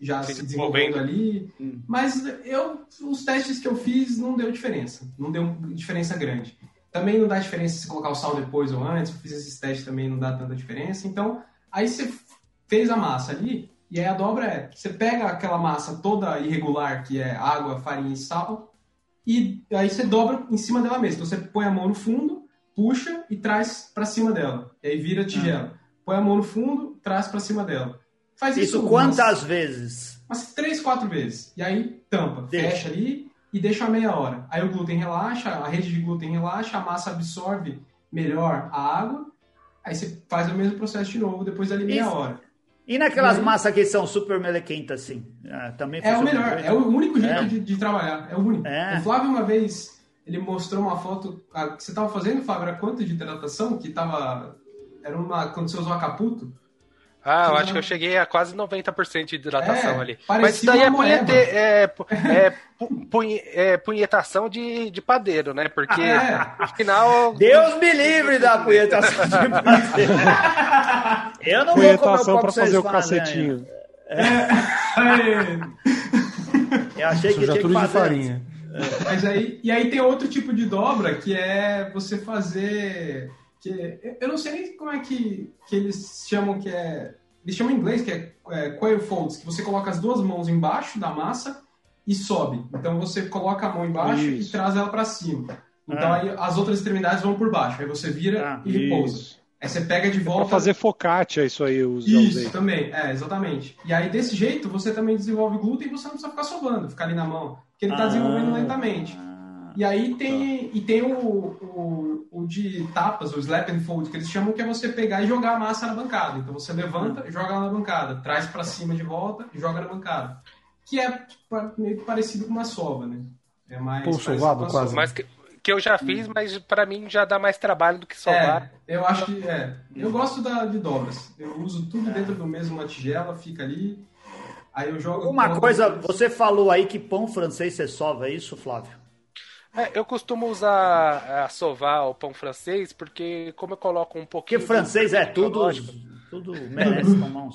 já se, se desenvolvendo ali. Hum. Mas eu, os testes que eu fiz não deu diferença. Não deu diferença grande. Também não dá diferença se colocar o sal depois ou antes. Eu fiz esses testes também, não dá tanta diferença. Então, aí você fez a massa ali, e aí a dobra é: você pega aquela massa toda irregular, que é água, farinha e sal, e aí você dobra em cima dela mesma. Então você põe a mão no fundo, puxa e traz para cima dela. E aí vira tigela. Ah. Põe a mão no fundo, traz para cima dela. Faz isso, isso quantas umas, vezes? Umas três, quatro vezes. E aí tampa, Deixa. fecha ali e deixa a meia hora. Aí o glúten relaxa, a rede de glúten relaxa, a massa absorve melhor a água. Aí você faz o mesmo processo de novo, depois ali meia hora. E naquelas e aí, massas que são super melequentas, assim? Ah, também é o melhor, é o único jeito é. de, de, trabalhar, é o único. É. O Flávio, uma vez, ele mostrou uma foto a, que você estava fazendo, Flávio, era quanto de hidratação? Que tava. Era uma. Quando você usou a caputo? Ah, eu acho que eu cheguei a quase 90% de hidratação é, ali. Mas isso daí é, punhete, é, é, punhe, é, punhetação de, de padeiro, né? Porque ah, é. afinal. Deus me livre da punhetação de padeiro. eu não punhetação vou comer o pra fazer o cacetinho. É. Eu achei que tinha que fazer. De farinha. Mas aí, e aí tem outro tipo de dobra que é você fazer que eu não sei nem como é que, que eles chamam que é eles chamam em inglês que é, é coil folds, que você coloca as duas mãos embaixo da massa e sobe. Então você coloca a mão embaixo isso. e traz ela para cima. Então ah. aí as outras extremidades vão por baixo. Aí você vira ah, e repousa. Isso. Aí você pega de volta. Pra fazer focaccia, isso aí, os Isso, também, é, exatamente. E aí, desse jeito, você também desenvolve glúten e você não precisa ficar sovando, ficar ali na mão. Porque ele está ah. desenvolvendo lentamente. E aí tem, e tem o, o, o, de tapas, o slap and fold, que eles chamam, que é você pegar e jogar a massa na bancada. Então você levanta, hum. joga na bancada, traz para cima de volta e joga na bancada. Que é meio parecido com uma sova, né? É mais. Pô, sovado quase. Mas que, que eu já fiz, mas para mim já dá mais trabalho do que sovar. É, eu acho que é. Eu gosto da, de dobras. Eu uso tudo dentro do mesmo uma tigela, fica ali. Aí eu jogo. Uma coisa, você falou aí que pão francês você sova, é isso, Flávio? É, eu costumo usar a sovar o pão francês, porque como eu coloco um pouquinho. Porque francês é tudo. Tudo merece tomar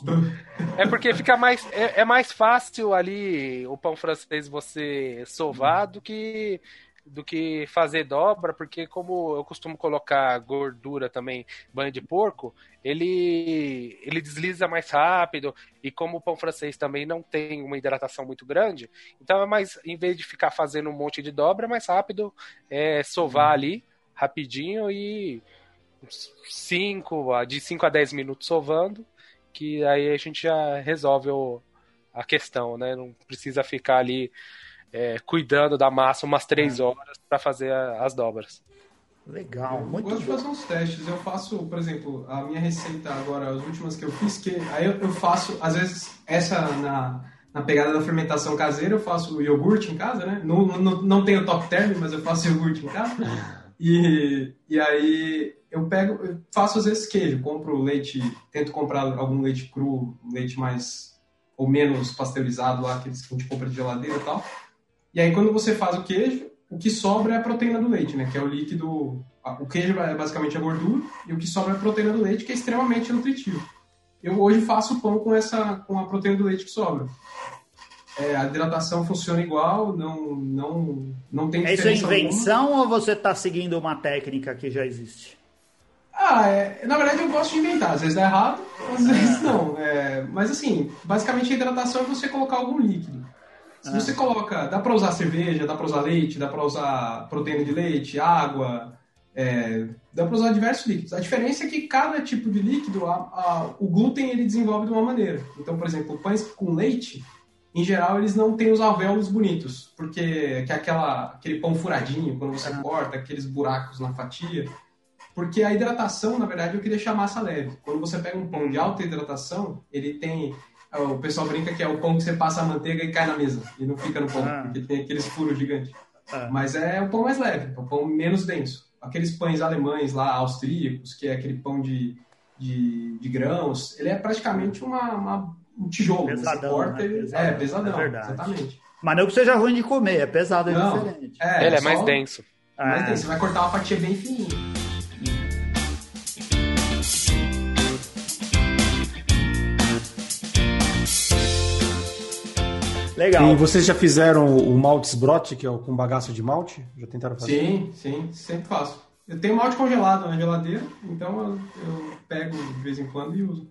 É porque fica mais. É, é, mais fácil ali o pão francês você sovar do que do que fazer dobra, porque como eu costumo colocar gordura também, banho de porco, ele ele desliza mais rápido e como o pão francês também não tem uma hidratação muito grande, então é mais em vez de ficar fazendo um monte de dobra, é mais rápido é sovar uhum. ali rapidinho e 5 de 5 a 10 minutos sovando, que aí a gente já resolve o, a questão, né? Não precisa ficar ali é, cuidando da massa umas três é. horas para fazer a, as dobras. Legal, muito eu gosto bom. de fazer uns testes. Eu faço, por exemplo, a minha receita agora, as últimas que eu fiz, que aí eu, eu faço, às vezes, essa na, na pegada da fermentação caseira, eu faço iogurte em casa, né? Não, não, não tenho top term, mas eu faço iogurte em casa. E, e aí eu pego, eu faço às vezes queijo, compro leite, tento comprar algum leite cru, leite mais ou menos pasteurizado lá, aqueles que a gente compra de geladeira e tal. E aí, quando você faz o queijo, o que sobra é a proteína do leite, né? Que é o líquido. O queijo é basicamente a gordura, e o que sobra é a proteína do leite, que é extremamente nutritivo. Eu hoje faço pão com, essa, com a proteína do leite que sobra. É, a hidratação funciona igual, não, não, não tem diferença. É isso é invenção alguma. ou você está seguindo uma técnica que já existe? Ah, é, na verdade eu gosto de inventar. Às vezes dá errado, às vezes não. É, mas assim, basicamente a hidratação é você colocar algum líquido. Se você coloca, dá para usar cerveja, dá para usar leite, dá para usar proteína de leite, água, é, dá para usar diversos líquidos. A diferença é que cada tipo de líquido, a, a, o glúten ele desenvolve de uma maneira. Então, por exemplo, pães com leite, em geral, eles não têm os alvéolos bonitos, porque que é aquela, aquele pão furadinho, quando você corta, aqueles buracos na fatia. Porque a hidratação, na verdade, é o que deixa a massa leve. Quando você pega um pão de alta hidratação, ele tem. O pessoal brinca que é o pão que você passa a manteiga e cai na mesa, e não fica no pão, ah. porque tem aqueles furos gigantes. Ah. Mas é o pão mais leve, é o pão menos denso aqueles pães alemães lá, austríacos, que é aquele pão de, de, de grãos, ele é praticamente uma, uma um tijolo. Pesadão, corta, né? ele, pesadão, é, pesadão, é exatamente. Mas não que seja ruim de comer, é pesado, é não, diferente. É, ele é mais denso. Mais denso, você vai cortar uma fatia bem fininha. Legal. E vocês já fizeram o malte brote, que é o com bagaço de malte? Já tentaram fazer? Sim, sim, sempre faço. Eu tenho malte congelado na geladeira, então eu, eu pego de vez em quando e uso.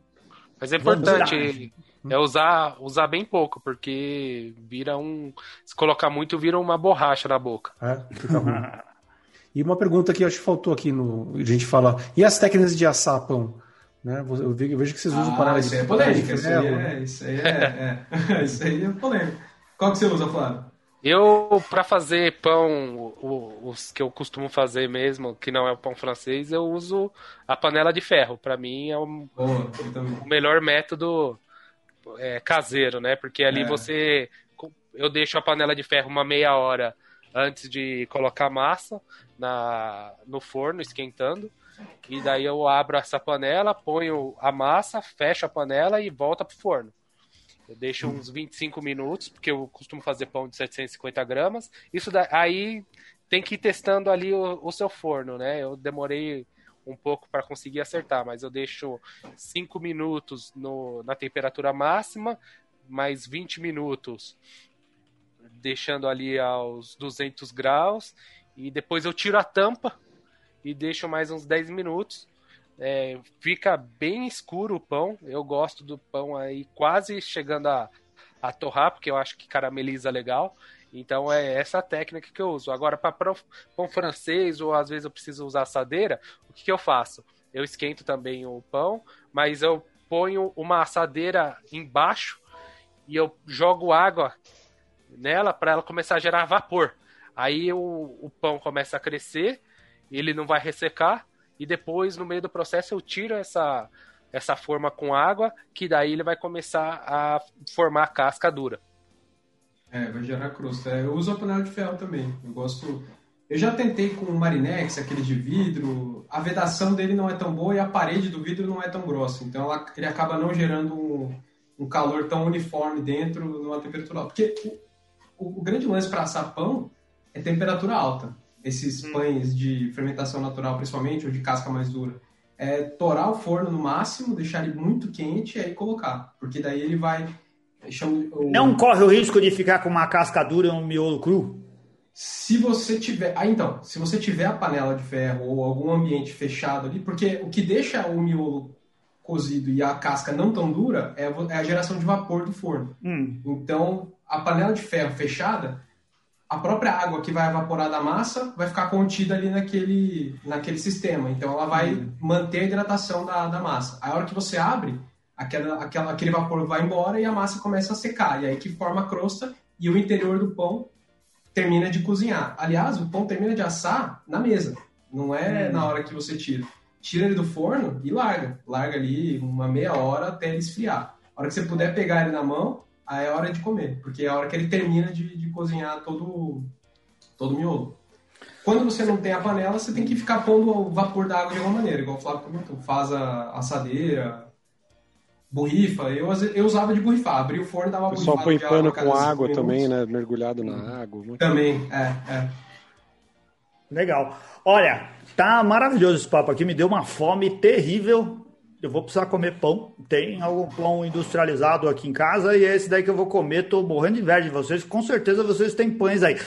Mas é importante é usar, usar bem pouco, porque vira um. Se colocar muito, vira uma borracha na boca. É, fica ruim. e uma pergunta que eu acho que faltou aqui no. A gente fala. E as técnicas de assar pão? Né? Eu, vejo, que vocês usam ah, panela isso de é polêmica, isso aí é, isso aí é, é, isso aí é polêmico. Qual que você usa, Flávio? Eu, para fazer pão, os que eu costumo fazer mesmo, que não é o pão francês, eu uso a panela de ferro. Para mim é o, Boa, o, melhor método é, caseiro, né? Porque ali é. você. Eu deixo a panela de ferro uma meia hora antes de colocar a massa na, no forno, esquentando. E daí eu abro essa panela, ponho a massa, fecho a panela e volta pro forno. Eu deixo uns 25 minutos, porque eu costumo fazer pão de 750 gramas. Isso aí tem que ir testando ali o, o seu forno, né? Eu demorei um pouco para conseguir acertar, mas eu deixo 5 minutos no, na temperatura máxima, mais 20 minutos deixando ali aos 200 graus e depois eu tiro a tampa e deixo mais uns 10 minutos. É, fica bem escuro o pão. Eu gosto do pão aí quase chegando a, a torrar, porque eu acho que carameliza legal. Então é essa técnica que eu uso. Agora, para pão francês, ou às vezes eu preciso usar assadeira, o que, que eu faço? Eu esquento também o pão, mas eu ponho uma assadeira embaixo e eu jogo água nela para ela começar a gerar vapor. Aí o, o pão começa a crescer ele não vai ressecar e depois no meio do processo eu tiro essa essa forma com água, que daí ele vai começar a formar a casca dura. É, vai gerar crosta. É, eu uso a panela de ferro também. Eu gosto. Eu já tentei com o Marinex, aquele de vidro. A vedação dele não é tão boa e a parede do vidro não é tão grossa. Então ela, ele acaba não gerando um, um calor tão uniforme dentro numa temperatura alta. Porque o, o grande lance para assar pão é temperatura alta esses hum. pães de fermentação natural, principalmente, ou de casca mais dura, é torar o forno no máximo, deixar ele muito quente e aí colocar. Porque daí ele vai. O... Não corre o risco de ficar com uma casca dura e um miolo cru? Se você tiver. Ah, então. Se você tiver a panela de ferro ou algum ambiente fechado ali, porque o que deixa o miolo cozido e a casca não tão dura é a geração de vapor do forno. Hum. Então, a panela de ferro fechada a própria água que vai evaporar da massa vai ficar contida ali naquele, naquele sistema. Então ela vai uhum. manter a hidratação da, da massa. A hora que você abre, aquela, aquela, aquele vapor vai embora e a massa começa a secar. E aí que forma a crosta e o interior do pão termina de cozinhar. Aliás, o pão termina de assar na mesa. Não é uhum. na hora que você tira. Tira ele do forno e larga. Larga ali uma meia hora até ele esfriar. A hora que você puder pegar ele na mão, aí é hora de comer, porque é a hora que ele termina de, de cozinhar todo, todo o miolo. Quando você não tem a panela, você tem que ficar pondo o vapor da água de alguma maneira, igual o Flávio comentou. Faz a assadeira, borrifa. Eu, eu usava de borrifar, abria o forno e dava uma borrifada. Só põe pano com água também, né? Mergulhado na água. Também, é, é. Legal. Olha, tá maravilhoso esse papo aqui, me deu uma fome terrível eu vou precisar comer pão. Tem algum pão industrializado aqui em casa e é esse daí que eu vou comer. Tô morrendo de inveja de vocês. Com certeza vocês têm pães aí.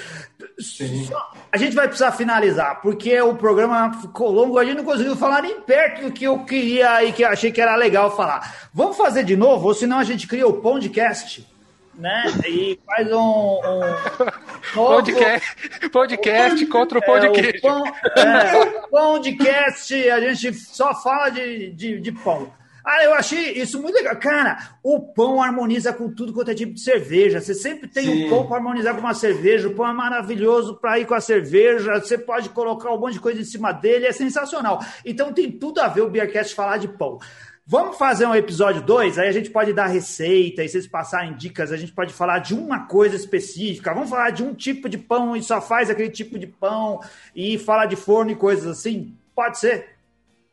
Só, a gente vai precisar finalizar, porque o programa ficou longo. A gente não conseguiu falar nem perto do que eu queria e que eu achei que era legal falar. Vamos fazer de novo, ou senão a gente cria o podcast. Né? E faz um, um novo... podcast, podcast contra o podcast. É, o pão, é, podcast, a gente só fala de, de, de pão. Ah, eu achei isso muito legal. Cara, o pão harmoniza com tudo quanto é tipo de cerveja. Você sempre tem Sim. um pão para harmonizar com uma cerveja. O pão é maravilhoso para ir com a cerveja. Você pode colocar um monte de coisa em cima dele. É sensacional. Então tem tudo a ver o Beercast falar de pão. Vamos fazer um episódio 2? Aí a gente pode dar receita e vocês passarem dicas. A gente pode falar de uma coisa específica. Vamos falar de um tipo de pão e só faz aquele tipo de pão e falar de forno e coisas assim. Pode ser.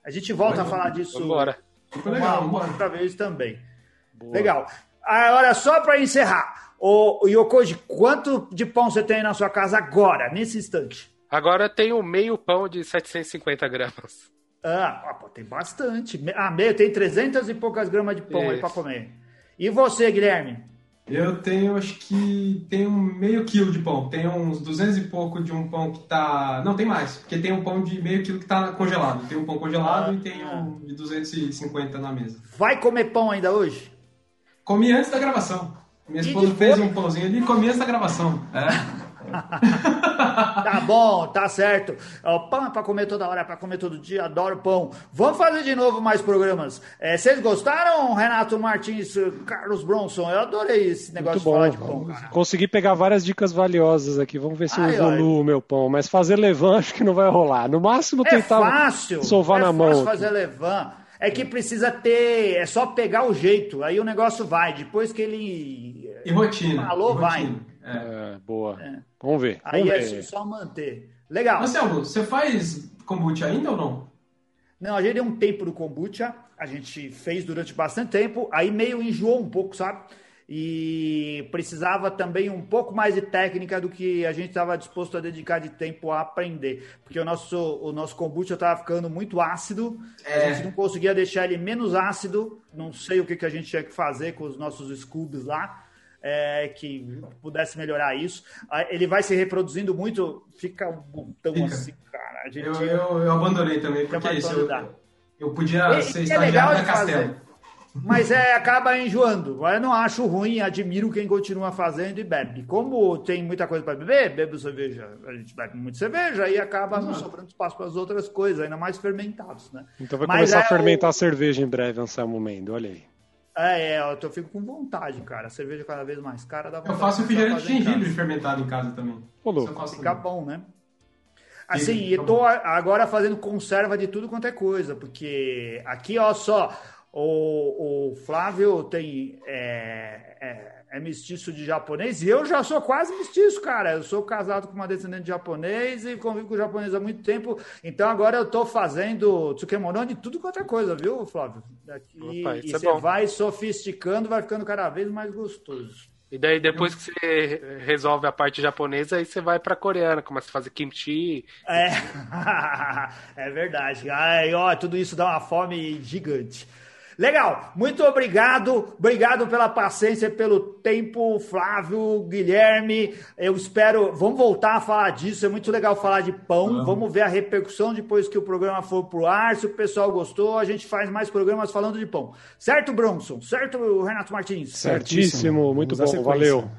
A gente volta Vai, a falar disso. Vambora Super legal, uma outra vez também. Boa. Legal. Agora, só para encerrar, o Yokoji, quanto de pão você tem na sua casa agora, nesse instante? Agora eu tenho meio pão de 750 gramas. Ah, pô, tem bastante. Ah, meio, tem 300 e poucas gramas de pão Isso. aí para comer. E você, Guilherme? Eu tenho, acho que tenho meio quilo de pão. Tem uns 200 e pouco de um pão que tá. Não, tem mais. Porque tem um pão de meio quilo que tá congelado. Tem um pão congelado ah, e tem um de 250 na mesa. Vai comer pão ainda hoje? Comi antes da gravação. Minha esposa fez um pãozinho ali e comi antes da gravação. É. tá bom, tá certo. O pão é pra comer toda hora, é pra comer todo dia, adoro pão. Vamos fazer de novo mais programas. É, vocês gostaram, Renato Martins, Carlos Bronson? Eu adorei esse negócio Muito bom. de falar de pão, cara. Consegui pegar várias dicas valiosas aqui. Vamos ver se eu evoluo o meu pão. Mas fazer levan acho que não vai rolar. No máximo é tentar fácil, sovar é na mão. fazer levan é que precisa ter, é só pegar o jeito, aí o negócio vai. Depois que ele e rotina, falou, e vai. É, boa. É. Vamos ver. Aí vamos é ver. só manter. Legal. Marcelo, você faz kombucha ainda ou não? Não, a gente deu um tempo do kombucha, a gente fez durante bastante tempo, aí meio enjoou um pouco, sabe? E precisava também um pouco mais de técnica do que a gente estava disposto a dedicar de tempo a aprender. Porque o nosso, o nosso kombucha estava ficando muito ácido, é. a gente não conseguia deixar ele menos ácido, não sei o que, que a gente tinha que fazer com os nossos scoops lá é, que pudesse melhorar isso. Ele vai se reproduzindo muito, fica um botão fica. assim, cara. Gente, eu, eu, eu, abandonei também, porque é isso. Eu, eu podia e, ser é estagiário da Castelo. Mas é, acaba enjoando. Eu não acho ruim, admiro quem continua fazendo e bebe. Como tem muita coisa para beber, bebe cerveja, a gente bebe muito cerveja e acaba não sobrando espaço para as outras coisas, ainda mais fermentados, né? Então vai Mas começar é a fermentar o... cerveja em breve, Anselmo Mendo, olha aí. É, é, eu fico com vontade, cara. A cerveja cada vez mais cara dá Eu faço refrigerante de gengibre fermentado em casa também. Pô, Fica bom, né? Assim, eu tô agora fazendo conserva de tudo quanto é coisa, porque aqui, ó, só, o, o Flávio tem é, é, é mestiço de japonês, e eu já sou quase mestiço, cara. Eu sou casado com uma descendente de japonês e convivo com japonês há muito tempo. Então agora eu tô fazendo tsukemono de tudo quanto é coisa, viu, Flávio? Daqui, Opa, e é você é vai sofisticando, vai ficando cada vez mais gostoso. E daí, depois que você resolve a parte japonesa, aí você vai pra coreana, começa a fazer kimchi. É, é verdade. Ai, ó, tudo isso dá uma fome gigante. Legal, muito obrigado, obrigado pela paciência, pelo tempo, Flávio, Guilherme. Eu espero, vamos voltar a falar disso. É muito legal falar de pão. Vamos ver a repercussão depois que o programa for pro ar. Se o pessoal gostou, a gente faz mais programas falando de pão. Certo, Bronson? Certo, Renato Martins? Certíssimo, muito bom, valeu.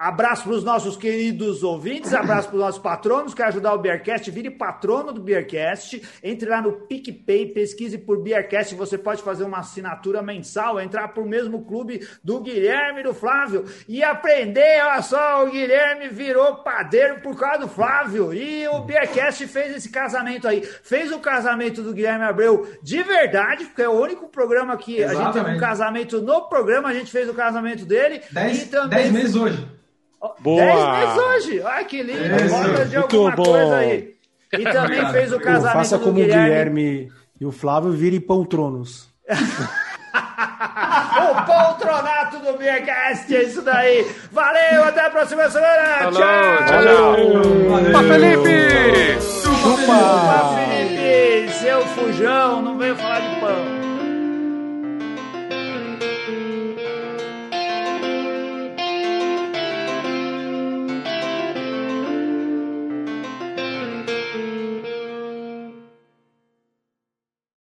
Abraço para os nossos queridos ouvintes, abraço para os nossos patronos. Quer ajudar o Beercast? Vire patrono do Beercast. Entre lá no PicPay, pesquise por Beercast. Você pode fazer uma assinatura mensal, entrar para o mesmo clube do Guilherme e do Flávio e aprender. Olha só, o Guilherme virou padeiro por causa do Flávio. E o Beercast fez esse casamento aí. Fez o casamento do Guilherme Abreu de verdade, porque é o único programa que Exatamente. a gente teve um casamento no programa. A gente fez o casamento dele. Dez, e também... dez meses hoje. Boa. 10 meses hoje. Ai, que lindo. Volta de alguma bom. coisa aí. E também fez o casamento Faça como o Guilherme e o Flávio virem poltronos. o poltronato do Beercast, é isso daí. Valeu, até a próxima semana. Falou, tchau. Tchau, tchau. Chupa, Felipe. Chupa. Chupa, Felipe. Seu fujão, não veio falar de pão.